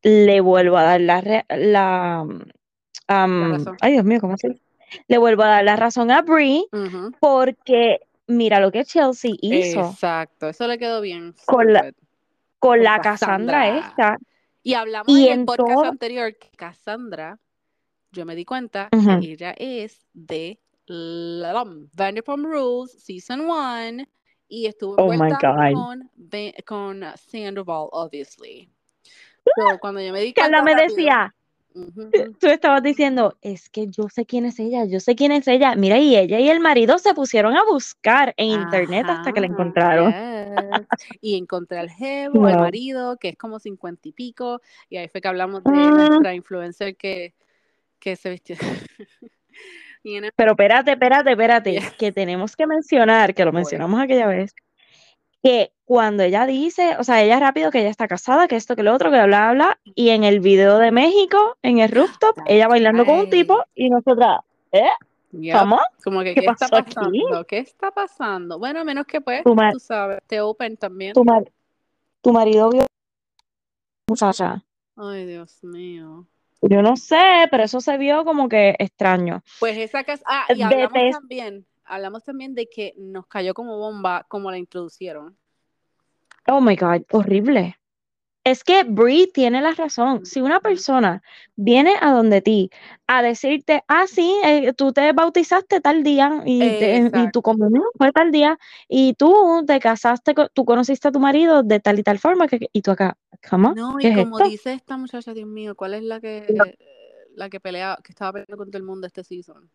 le vuelvo a dar la, la, am, razón. ay Dios mío, ¿cómo se dice? Le vuelvo a dar la razón a Brie porque mira lo que Chelsea hizo Exacto, eso le quedó bien. Con la- con la Cassandra Cassandra. esta. Y hablamos Y en el podcast todo- anterior que Cassandra, yo me di cuenta que ella es de la- Vanderpump Rules Season 1 y estuvo Oh my God. con, con Sandoval, obviously. So, cuando yo me di Carla me rápido- decía, tú estabas diciendo, es que yo sé quién es ella, yo sé quién es ella. Mira, y ella y el marido se pusieron a buscar en internet hasta que la encontraron. yes. Y encontré al jevo, al Wow. marido, que es como cincuenta y pico, y ahí fue que hablamos de Mm. nuestra influencer que, que se vistió. Pero espérate, espérate, espérate, Yeah. que tenemos que mencionar, que lo mencionamos aquella vez, que cuando ella dice, o sea, ella rápido que ella está casada, que esto, que lo otro, que bla, bla, y en el video de México, en el rooftop, ella bailando con un tipo, y nosotras, ¿eh? ¿Cómo? Como que, ¿Qué ¿qué, está aquí? pasando? ¿Qué está pasando? Bueno, a menos que pues, tú sabes, te open también. tu, mar- tu marido vio muchacha. Ay, Dios mío. Yo no sé, pero eso se vio como que extraño. Pues esa casa, ah, y hablamos también, hablamos también de que nos cayó como bomba como la introducieron. Oh my God, horrible. Es que Brie tiene la razón. Si una persona viene a donde ti a decirte, ah, sí, eh, tú te bautizaste tal día y, te- y tu comunión fue tal día y tú te casaste, tú conociste a tu marido de tal y tal forma que, y tú acá, ¿cómo? No, ¿Qué y como dice esta muchacha, Dios mío, ¿cuál es la que la que pelea, que estaba peleando con todo el mundo este season?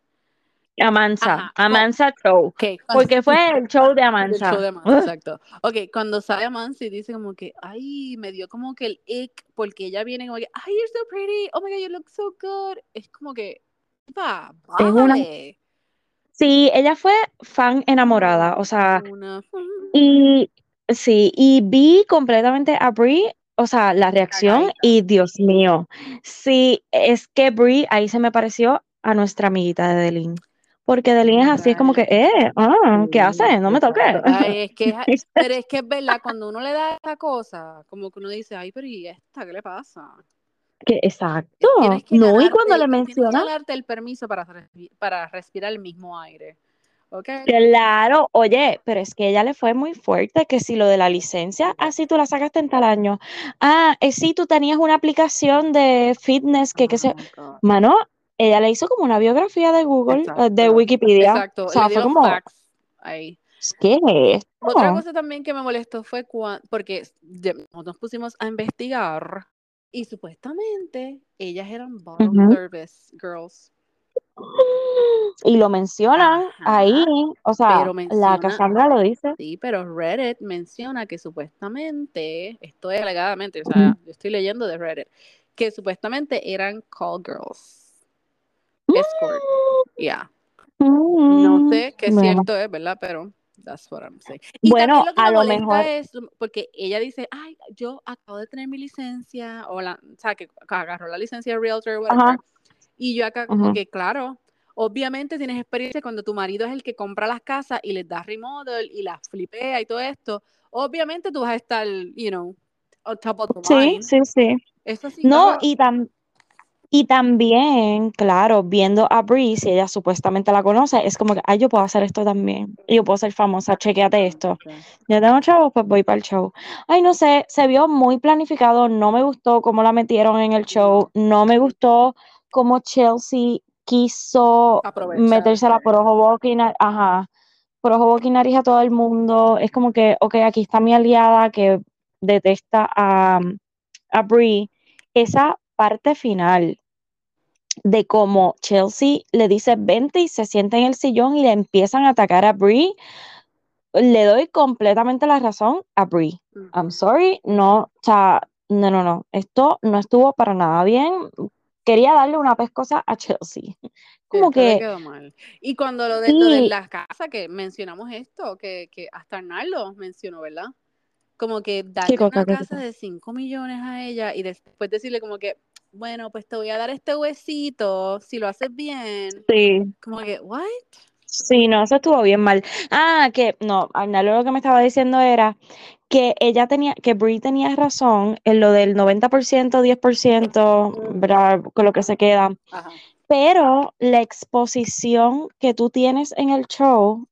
Amansa, Ajá, Amansa Show, Ok, cuando- porque fue el show de Amansa. show de Amansa, exacto. Ok, cuando sale Amansa y dice como que, ay, me dio como que el ick, porque ella viene como que, ay, you're so pretty, oh my god, you look so good. Es como que, va, Es una-. Sí, ella fue fan enamorada, o sea, Una- Y sí, y vi completamente a Brie, o sea, la reacción Cagadita. y Dios mío, sí, es que Brie ahí se me pareció a nuestra amiguita de Delin. Porque Delin es así, es como que, eh, ah, ¿qué Sí, hace? No me toques. Ay, es que, pero es que es verdad, cuando uno le da esa cosa, como que uno dice, ay, pero ¿y esta qué le pasa? Que, exacto. Que No, y ganarte- cuando le tienes que menciona, ganarte el permiso para, respi- para respirar el mismo aire. ¿Ok? claro, oye, pero es que ella le fue muy fuerte, que si lo de la licencia, así tú la sacaste en tal año. Ah, eh, sí, tú tenías una aplicación de fitness que, que se... Oh. Mano, ella le hizo como una biografía de Google, eh, de. Wikipedia. Exacto, O sea, fue como, facts ahí. ¿qué es esto? Otra cosa también que me molestó fue cuando, porque nos pusimos a investigar y supuestamente ellas eran bottom service girls. Y lo mencionan Ajá. ahí, o sea, la Cassandra lo dice. Sí, pero Reddit menciona que supuestamente, esto es alegadamente, o sea, yo estoy leyendo de Reddit, que supuestamente eran call girls. Escort. Yeah. No Mm, sé qué bueno. cierto es, ¿verdad? Pero that's what I'm saying. Y Bueno, también lo que a lo mejor- es porque ella dice, ay, yo acabo de tener mi licencia, o la, o sea, que agarró la licencia de realtor, whatever. Y yo acá como que, claro, obviamente tienes experiencia cuando tu marido es el que compra las casas y les da remodel y las flipea y todo esto. Obviamente tú vas a estar, you know, on top of the Sí, sí, sí. Eso sí. No, algo- y, tam- y también, claro, viendo a Brie, si ella supuestamente la conoce, es como que, ay, yo puedo hacer esto también. Yo puedo ser famosa, chequeate esto. Ok. Ya tengo chavos, pues voy para el show. Ay, no sé, se vio muy planificado, no me gustó cómo la metieron en el show, no me gustó cómo Chelsea quiso Aprovechar. metérsela por ojo, boca y nariz, ajá, por ojo, boca y nariz a todo el mundo. Es como que, ok, aquí está mi aliada que detesta a, a Brie. Esa parte final de cómo Chelsea le dice vente y se sienta en el sillón y le empiezan a atacar a Brie, le doy completamente la razón a Brie. I'm sorry, no, o sea, no, no, no, esto no estuvo para nada bien. Quería darle una pescosa a Chelsea. Como Esto que, quedó mal. Y cuando lo de, lo de Sí. la casa, que mencionamos esto, que, que hasta Arnaldo mencionó, ¿verdad? Como que darle una casa cosa? de 5 millones a ella y después decirle como que, bueno, pues te voy a dar este huesito, si lo haces bien. sí, Como que, ¿what? sí, no, eso estuvo bien mal. Ah, que no, Arnaldo lo que me estaba diciendo era que ella tenía, que Brie tenía razón en lo del 90%, 10%, ¿verdad? Con lo que se queda. Ajá. Pero la exposición que tú tienes en el show,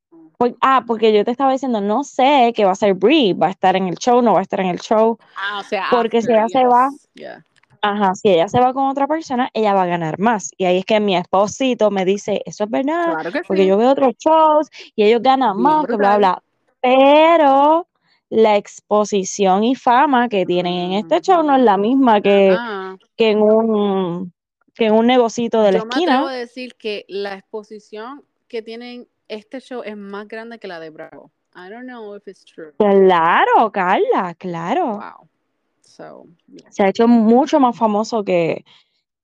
ah, porque yo te estaba diciendo, no sé qué va a ser Brie, va a estar en el show, no va a estar en el show, Ah, o sea, Porque si after, ella se va- yeah. Ajá, si ella se va con otra persona, ella va a ganar más. Y ahí es que mi esposito me dice, eso es verdad, Claro que porque sí. yo veo otros shows y ellos ganan Bien más, que bla, bla. Pero la exposición y fama que tienen en este show no es la misma que, Ah, que en un que en un negocito de la yo me atrevo a esquina. decir que la exposición que tienen este show es más grande que la de Bravo. I don't know if it's true. Claro, Carla, claro. Wow. So, yeah. Se ha hecho mucho más famoso que,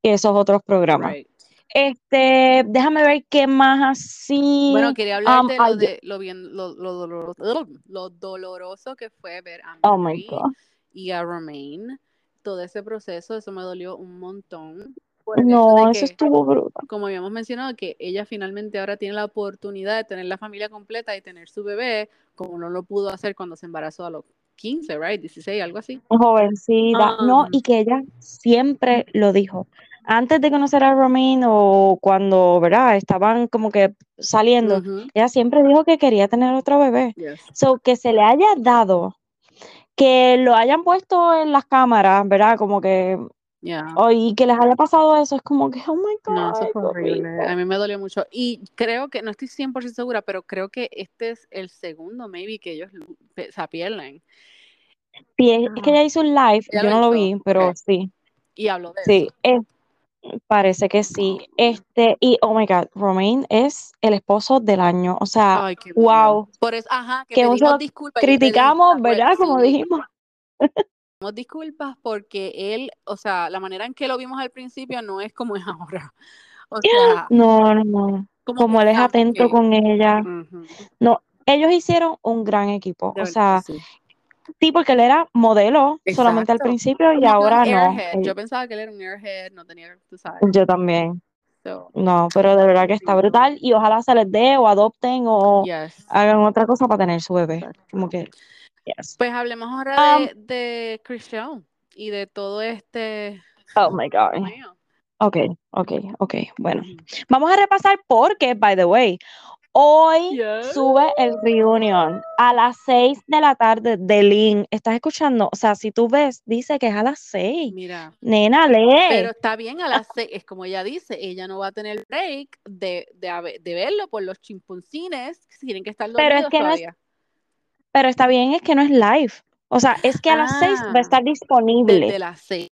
que esos otros programas. Right. Este, déjame ver qué más así. Bueno, quería hablar Um, de lo de lo bien lo, lo doloroso, lo doloroso que fue ver a Oh my Mary God. y a Romaine. Todo ese proceso, eso me dolió un montón. No, eso que, estuvo brutal. como habíamos mencionado, que ella finalmente ahora tiene la oportunidad de tener la familia completa y tener su bebé, como no lo pudo hacer cuando se embarazó a los 15, right? 16, algo así. Jovencita. No, Um, y que ella siempre lo dijo. Antes de conocer a Romain o cuando, ¿verdad? Estaban como que saliendo, ella siempre dijo que quería tener otro bebé. yes. So, que se le haya dado, que lo hayan puesto en las cámaras, ¿verdad? Como que, Yeah. oh, y que les haya pasado eso, es como que, oh my No, eso God, fue horrible. A mí me dolió mucho. Y creo que, no estoy 100% segura, pero creo que este es el segundo, maybe, que ellos se pierden. Sí, es, es que Ah, ella hizo un live, ella yo lo no lo vi, pero sí, Y habló de sí, eso. es- parece que sí. Este, y oh my God, Romain es el esposo del año, o sea, Ay, wow, Por eso, ajá, que que criticamos, ¿verdad? Como sí, dijimos. disculpas porque él, o sea, la manera en que lo vimos al principio no es como es ahora. O sea, No, no, no. como Como él es atento que. con ella. No, ellos hicieron un gran equipo. De O verdad sea, sí. sí, porque él era modelo solamente al principio y Como ahora no. Yo pensaba que él era un airhead, no tenía, tú sabes. yo también. So, No, pero de verdad que está brutal y ojalá se les dé o adopten o Yes. hagan otra cosa para tener su bebé. Como que, yes. Pues hablemos ahora Um, de, de Christian y de todo este. oh my God. Ok, ok, ok. Bueno, vamos a repasar porque, by the way, hoy Yes. sube el reunion a las 6 de la tarde de Lynn. ¿Estás escuchando? O sea, si tú ves, dice que es a las 6. Mira, Nena, pero lee. está bien a las seis, es como ella dice, ella no va a tener break de, de, de verlo por los chimpuncines que tienen que estar Pero es dormidos que no es. Pero está bien, es que no es live. O sea, es que a las 6 va a Ah, estar desde disponible. las seis.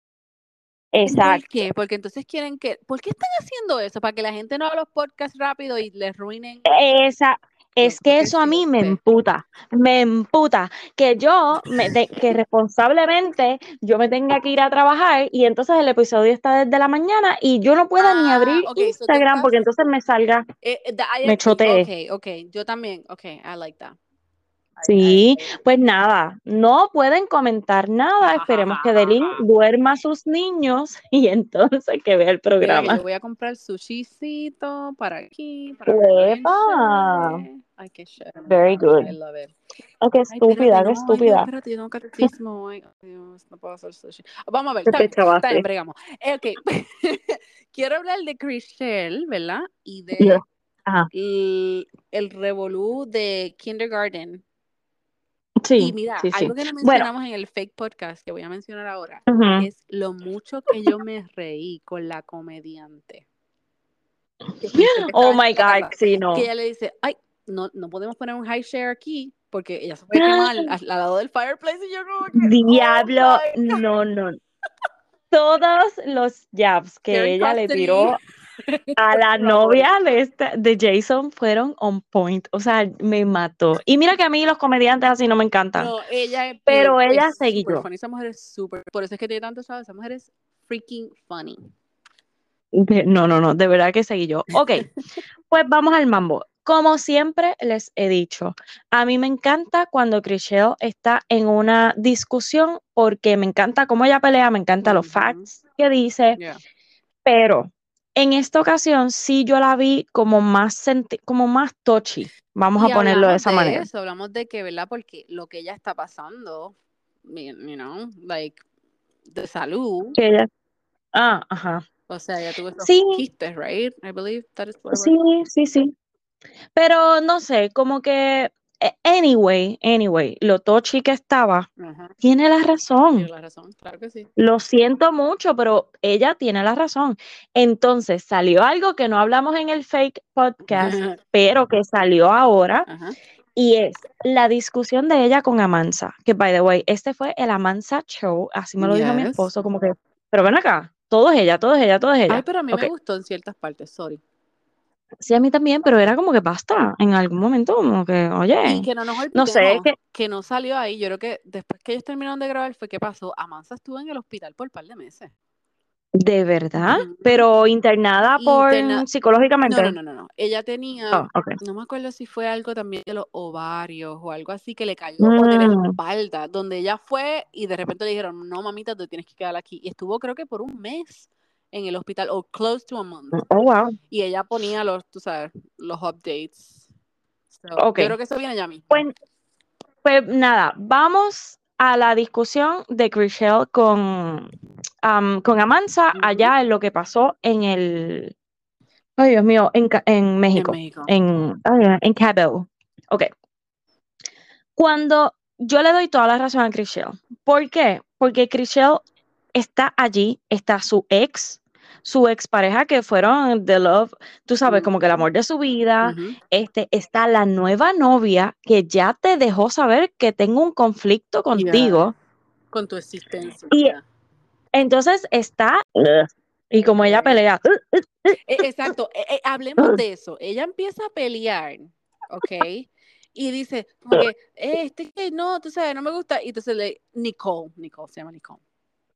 ¿Por Exacto. qué? Porque entonces quieren que, ¿por qué están haciendo eso? Para que la gente no haga los podcasts rápido y les ruinen. Esa, es que eso a mí me emputa, me emputa, que yo, me, de- que responsablemente yo me tenga que ir a trabajar y entonces el episodio está desde la mañana y yo no pueda ni Ah, abrir so Instagram porque entonces me salga, eh, eh, I me chotee. Ok, ok, yo también, ok, I like that. Sí, pues nada, no pueden comentar nada, esperemos que Delin duerma a sus niños y entonces que vea el que yo programa. voy a comprar sushicito para aquí, para ¡Epa! Very. I good. love it. Qué Ay, espérate, estúpida, qué estúpida. espérate, yo tengo catecismo hoy. Dios, no puedo hacer sushi. Vamos a ver, está bien, bregamos. Eh, ok, quiero hablar de Chriselle, ¿verdad? Y de Ajá. el, el revolú de kindergarten. Y Sí, mira, sí, sí. algo que no Bueno, mencionamos en el fake podcast que voy a mencionar ahora ujú. es lo mucho que yo me reí con la comediante. Que que Oh my. God, sí, Que no. ella le dice, ay, no, no podemos poner un high share aquí porque ella se puede quemar al, al lado del fireplace y yo como que, oh Diablo, God. no, no. Todos los jabs que Karen ella le tiró a la novia de, este, de Jason fueron on point. O sea, me mató. Y mira que a mí los comediantes así no me encantan. No, ella Pero ella es funny. Esa mujer es súper, por eso es que tiene tanto chavo. Esa mujer es freaking funny. De- No, no, no, de verdad que seguí yo. Ok, pues vamos al mambo. Como siempre les he dicho, a mí me encanta cuando Chriselle está en una discusión porque me encanta cómo ella pelea, me encantan los facts que dice, Yeah. pero en esta ocasión sí yo la vi como más senti- como más touchy, vamos Y a ponerlo de esa de manera. eso, hablamos de que, ¿verdad? Porque lo que ella está pasando, you know, like, de salud, Que ella, ah, ajá. o sea, ella tuvo estos Sí, quistes, right? I believe that is what sí, sí, sí. Pero no sé, como que anyway, anyway, lo tochi que estaba, Ajá. tiene la razón. Tienes la razón, claro que sí. Lo siento mucho, pero ella tiene la razón. Entonces salió algo que no hablamos en el fake podcast, pero que salió ahora Ajá. y es la discusión de ella con Amansa. Que by the way, este fue el Amansa Show, así me lo dijo mi Yes. esposo, como que, pero ven acá, todo es ella, todo es ella, todo es ella. Ay, pero a mí Ok. me gustó en ciertas partes, sorry. Sí, a mí también, pero era como que basta, en algún momento, como que, Y oye, que no nos no sé, que que no salió ahí. Yo creo que después que ellos terminaron de grabar fue que pasó. Amansa estuvo en el hospital por un par de meses. de verdad, pero internada por Interna- psicológicamente. No, no, no, no. Ella tenía, Oh, no me acuerdo si fue algo también de los ovarios o algo así que le cayó o de la Mm. espalda, donde ella fue y de repente le dijeron, no mamita, tú tienes que quedar aquí. Y estuvo creo que por un mes en el hospital o close to a month. Oh, wow. Y ella ponía los, tú sabes, los updates. So, Ok. Yo creo que eso viene ya mismo. Pues, pues nada, vamos a la discusión de Chriselle con, con Amansa Ujú. allá en lo que pasó en el, ay Dios mío, en, en México, En México. en, ay, en Cabo. Ok. Cuando yo le doy toda la razón a Chriselle, ¿por qué? Porque Chriselle está allí, está su ex, su expareja que fueron the love, tú sabes, como que el amor de su vida, este, está la nueva novia que ya te dejó saber que tengo un conflicto contigo. Con tu existencia. Y-. Entonces está, y como ella pelea, E- Exacto, e- e- hablemos de eso. Ella empieza a pelear, ¿ok? Y dice, como que, "Eh, este que no, tú sabes, no me gusta. Y entonces le, Nicole, Nicole, se llama Nicole.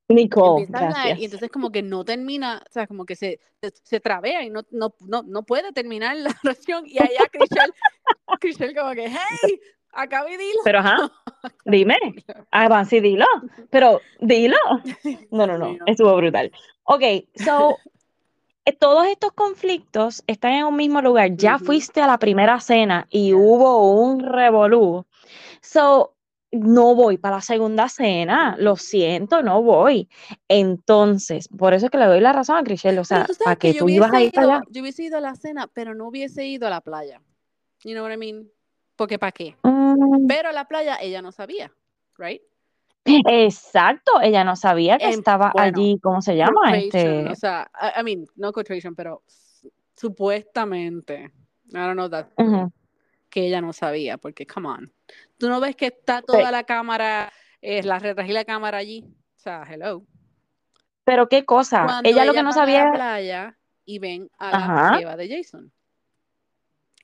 Nicole, Empieza a hablar, y entonces como que no termina, o sea, como que se, se, se trabea y no, no, no, no puede terminar la oración. Y allá Chriselle, Chriselle como que, hey, acabo y dilo. Pero ajá, dime, avance y dilo, pero dilo. No, no, no, estuvo brutal. Ok, so, eh, todos estos conflictos están en un mismo lugar. Ya Ujú. fuiste a la primera cena y hubo un revolú. So, no voy para la segunda cena, lo siento, no voy. Entonces, por eso es que le doy la razón a Chriselle, o sea, ¿para que tú ibas a ir para allá? yo hubiese ido a la cena, pero no hubiese ido a la playa. You know what I mean? Porque ¿para qué? Mm, Pero a la playa ella no sabía, right? exacto, ella no sabía que En- estaba bueno, allí, ¿cómo se llama? Este, O sea, I, I mean, no quotation, pero supuestamente, I don't know that, que ella no sabía, porque come on. ¿Tú no ves que está toda la cámara, eh, la retraje la cámara allí? O sea, hello. Pero qué cosa, Cuando ella lo que no a la sabía playa y ven a la Ajá. de Jason.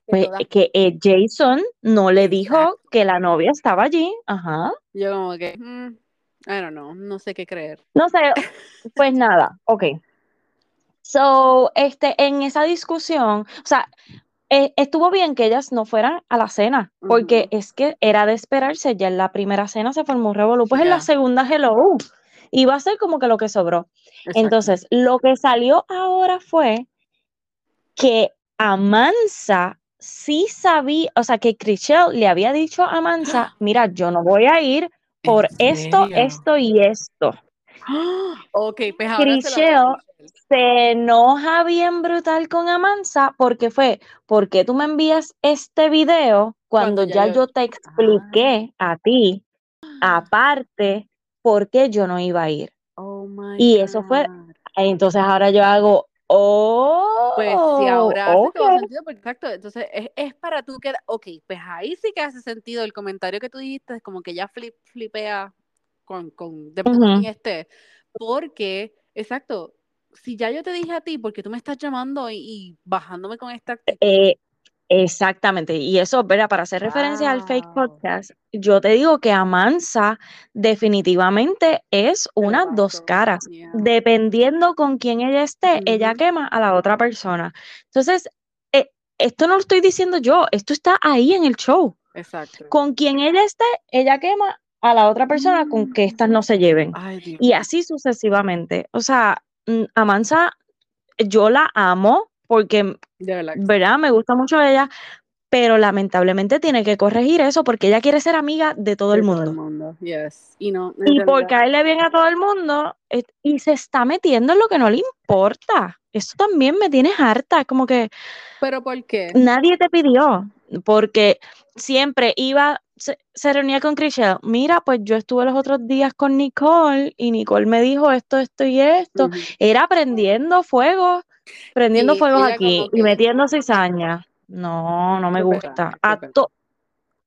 Todas- que eh, Jason no le dijo Exacto. que la novia estaba allí. Ajá. Yo como que, mm, I don't know, no sé qué creer. No sé, pues nada, ok. So, este, en esa discusión, o sea, eh, estuvo bien que ellas no fueran a la cena, porque es que era de esperarse, ya en la primera cena se formó un revolú, pues en la segunda, hello, iba a ser como que lo que sobró. Exacto. Entonces, lo que salió ahora fue que Amansa sí sabía, o sea, que Chriselle le había dicho a Amansa, mira, yo no voy a ir por ¿En esto, esto y esto. Ok, pues ahora se enoja bien brutal con Amansa porque fue, ¿por qué tú me envías este video cuando, Cuando ya, yo- yo te expliqué a ti, aparte, por qué yo no iba a ir? Oh my Y eso fue- God. Entonces ahora yo hago, oh, Pues sí, ahora hace todo sentido, porque exacto, entonces es, es para tú que, ok, pues ahí sí que hace sentido el comentario que tú dijiste, es como que ya flip, flipea con, con de Ujú. quién esté, porque, exacto, si ya yo te dije a ti, porque tú me estás llamando y, y bajándome con esta actitud, Eh, exactamente, y eso, ¿verdad? Para hacer referencia al fake podcast, yo te digo que Amansa definitivamente es unas dos pasó, caras. yeah. Dependiendo con quién ella esté, ella quema a la otra persona. Entonces, eh, esto no lo estoy diciendo yo, esto está ahí en el show. Exacto. Con quien ella esté, ella quema a la otra persona con que estas no se lleven. Ay. Y así sucesivamente. O sea, mm, Amansa, yo la amo porque De verdad. Me gusta mucho ella, pero lamentablemente tiene que corregir eso porque ella quiere ser amiga de todo el mundo. Todo el mundo, yes. Y no, Y por caerle bien a todo el mundo, eh, y se está metiendo en lo que no le importa. Eso también me tiene harta, como que ¿Pero por qué? nadie te pidió. Porque siempre iba, se, se reunía con Chriselle. Mira, pues yo estuve los otros días con Nicole y Nicole me dijo esto, esto y esto. Ujú. Era prendiendo fuego, prendiendo Sí, fuegos ella aquí como y que- metiendo cizaña. No, no me gusta. A to-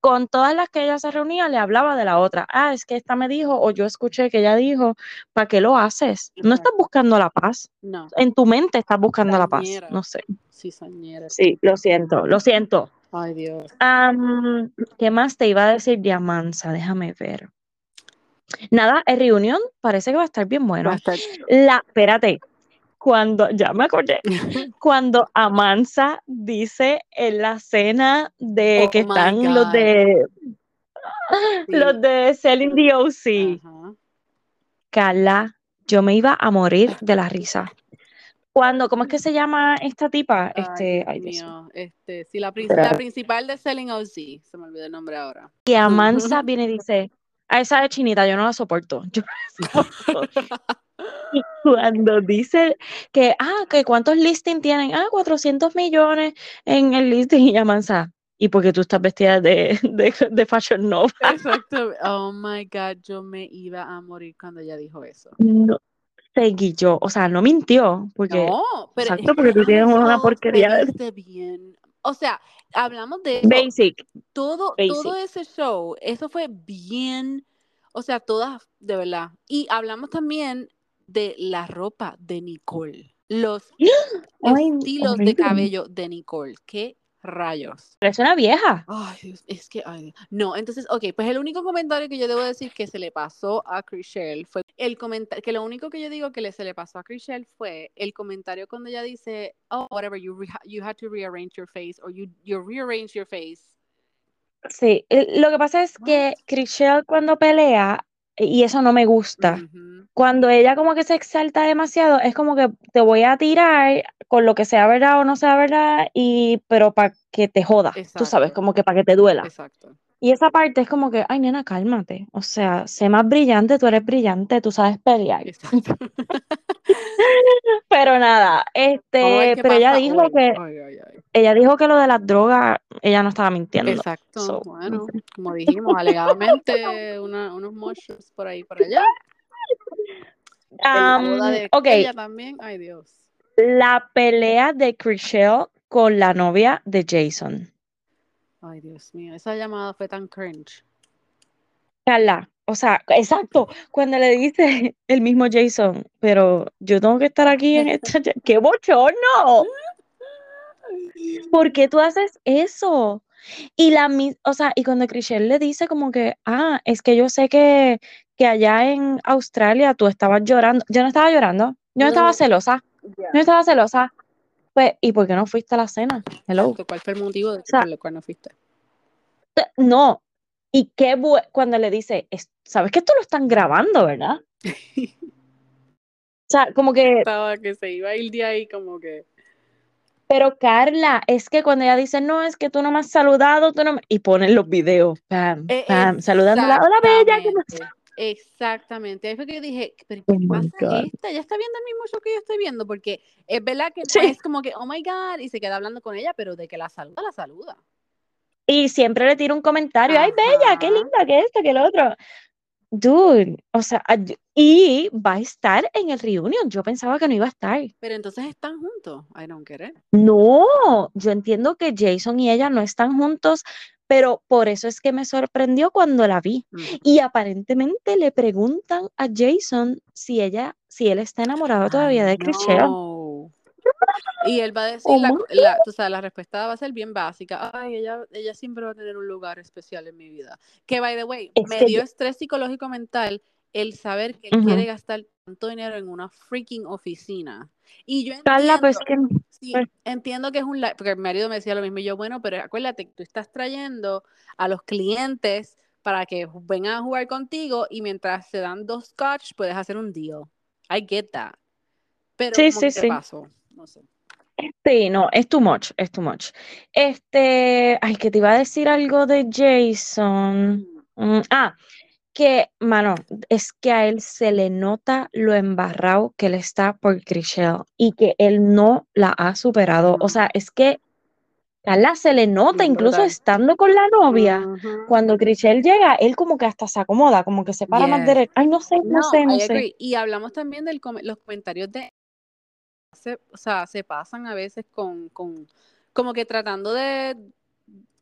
con todas las que ella se reunía, le hablaba de la otra. Ah, es que esta me dijo, o yo escuché que ella dijo, ¿para qué lo haces? No estás buscando la paz. No, En tu mente estás buscando la paz. Cizañera. No sé. cizañera. Sí, lo siento, lo siento. Ay, Dios. ¿qué más te iba a decir de Amansa? Déjame ver. Nada, el reunión parece que va a estar bien bueno. Va a estar- La, espérate, cuando, ya me acordé, cuando Amansa dice en la cena de Oh que están los de Sí. los de Selling the OC, Ajá. Carla, yo me iba a morir de la risa. Cuando, ¿cómo es que se llama esta tipa? Este, ay, Dios mío. Este, sí, la, prin- la principal de Selling OC. Se me olvidó el nombre ahora. Y Amansa viene y dice, a esa de chinita yo no la soporto. Yo no la soporto. Y cuando dice que, ah, que cuántos listings tienen, ah, 400 millones en el listing y Amansa. ¿Y porque tú estás vestida de, de, de Fashion Nova? Exacto. Oh my God, yo me iba a morir cuando ella dijo eso. No, seguí yo. O sea, no mintió, porque No, pero exacto, porque tú tienes una porquería de- viste bien. O sea, hablamos de basic. todo, Basic. todo ese show, eso fue bien, o sea, todas, de verdad. Y hablamos también de la ropa de Nicole, los estilos de cabello de Nicole. ¿Qué rayos? Es una vieja. Ay, Dios, es que, ay, no, entonces, ok, pues el único comentario que yo debo decir que se le pasó a Chriselle fue el comentario, que lo único que yo digo que le, se le pasó a Chriselle fue el comentario cuando ella dice, oh, whatever, you, you had to rearrange your face, or you, you rearrange your face. Sí, lo que pasa es que? Chriselle cuando pelea, y eso no me gusta, cuando ella como que se exalta demasiado, es como que te voy a tirar con lo que sea verdad o no sea verdad, y pero para que te joda, tú sabes, como que para que te duela. Exacto. Y esa parte es como que, ay, nena, cálmate. O sea, sé más brillante, tú eres brillante, tú sabes pelear. Exacto. Pero nada, este, pero ella dijo que, ella dijo que lo de las drogas, ella no estaba mintiendo. Exacto. So, Bueno, como dijimos, alegadamente una- unos mochos por ahí por allá. En la boda Am, de ok, ella también. Ay, Dios. la pelea de Chriselle con la novia de Jason. Ay, Dios mío. Esa llamada fue tan cringe. Carla, o sea, exacto, cuando le dice el mismo Jason, pero yo tengo que estar aquí en esta... ¡Qué bochorno! ¿Por qué tú haces eso? Y la o sea, y cuando Chriselle le dice como que, ah, es que yo sé que, que allá en Australia tú estabas llorando. Yo no estaba llorando, yo no estaba celosa, Ya. no estaba celosa. Pues, ¿y por qué no fuiste a la cena? Hello. ¿Cuál fue el motivo de, sea, por el cual no fuiste? No. Y qué cuando le dice, "Es- sabes que esto lo están grabando, ¿verdad? O sea, como que, Estaba que se iba a ir de ahí como que... pero Carla, es que cuando ella dice, no, es que tú no me has saludado, tú no me... Y ponen los videos, pam, Eh, pam, saludándola, hola bella, ¿cómo estás?" Exactamente. Exactamente. Ahí fue que yo dije, ¿pero Oh qué my pasa esta? ¿Ya está viendo el mismo show que yo estoy viendo? Porque es verdad que Sí. es como que, oh my God, y se queda hablando con ella, pero de que la saluda, la saluda. Y siempre le tira un comentario, ay, bella, qué Ajá. linda, que esto, que lo otro. Dude, o sea, ay- y va a estar en el reunion. Yo pensaba que no iba a estar. Pero entonces están juntos. I don't get it. No, yo entiendo que Jason y ella no están juntos, pero por eso es que me sorprendió cuando la vi. Mm. Y aparentemente le preguntan a Jason si ella, si él está enamorado todavía de Ay, Chriselle. no. Y él va a decir, Oh la, tú sabes, la respuesta va a ser bien básica. Ay, ella, ella siempre va a tener un lugar especial en mi vida. Que, by the way, Es me dio yo- estrés psicológico mental el saber que él quiere gastar tanto dinero en una freaking oficina. Y yo Carla, entiendo, pues que sí, pues- entiendo que es un... Porque mi marido me decía lo mismo y yo, bueno, pero acuérdate que tú estás trayendo a los clientes para que vengan a jugar contigo y mientras se dan dos scotch puedes hacer un deal. I get that. Pero Sí, sí, sí. pasó, no sé. Sí, no, es too much, es too much. Este, ay, que te iba a decir algo de Jason. Mm, ah, que, mano, es que a él se le nota lo embarrado que él está por Chriselle y que él no la ha superado. O sea, es que Carla se le nota, incluso estando con la novia, cuando Crichel llega, él como que hasta se acomoda, como que se para más Yes. derecho. Ay, no sé, no, No, sé, no sé. Y hablamos también de los comentarios de se- o sea, se pasan a veces con, con como que tratando de,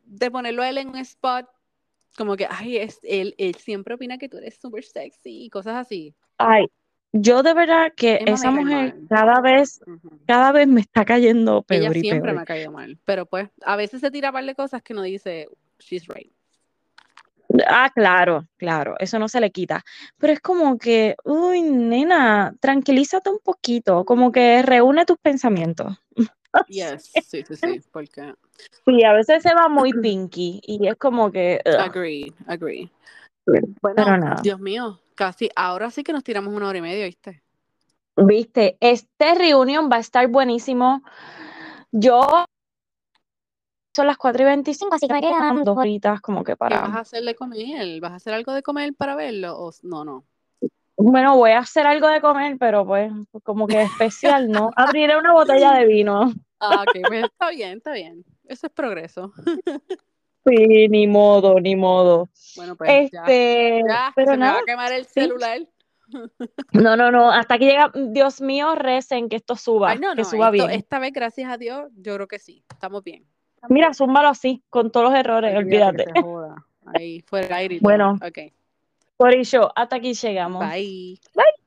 de ponerlo a él en un spot, como que, ay, es, él, él siempre opina que tú eres súper sexy y cosas así. Ay, yo de verdad que esa mujer mal. cada vez, cada vez me está cayendo Ella peor y siempre peor. me ha caído mal, pero pues a veces se tira a par de cosas que uno dice, she's right. Ah, claro, claro, eso no se le quita. Pero es como que, uy, nena, tranquilízate un poquito, como que reúne tus pensamientos. Yes, sí, sí, sí, porque Sí, a veces se va muy pinky y es como que, ugh, agree, agree. pero Bueno, nada. Dios mío, casi, ahora sí que nos tiramos una hora y media, ¿viste? Viste, este reunión va a estar buenísimo. Yo son las 4 y 25, así que me quedan dos horitas como que ¿Qué vas a para. hacer de comer? ¿Vas a hacer algo de comer para verlo? O, no, no. Bueno, voy a hacer algo de comer, pero pues como que especial, ¿no? Abriré una botella de vino. Ah, ok, pues está bien, está bien. Eso es progreso. Sí, ni modo, ni modo. Bueno, pues ya, Este, ya, pero se me va a quemar el sí. celular. No, no, no, hasta que llega, Dios mío, recen que esto suba, Ay, no, que no, suba esto, bien. esta vez, gracias a Dios, yo creo que sí, estamos bien. Mira, zúmbalo así, con todos los errores, Olvídate olvídate. que. Ahí, fuera el aire. Bueno, Ok, por eso, hasta aquí llegamos. bye. Bye.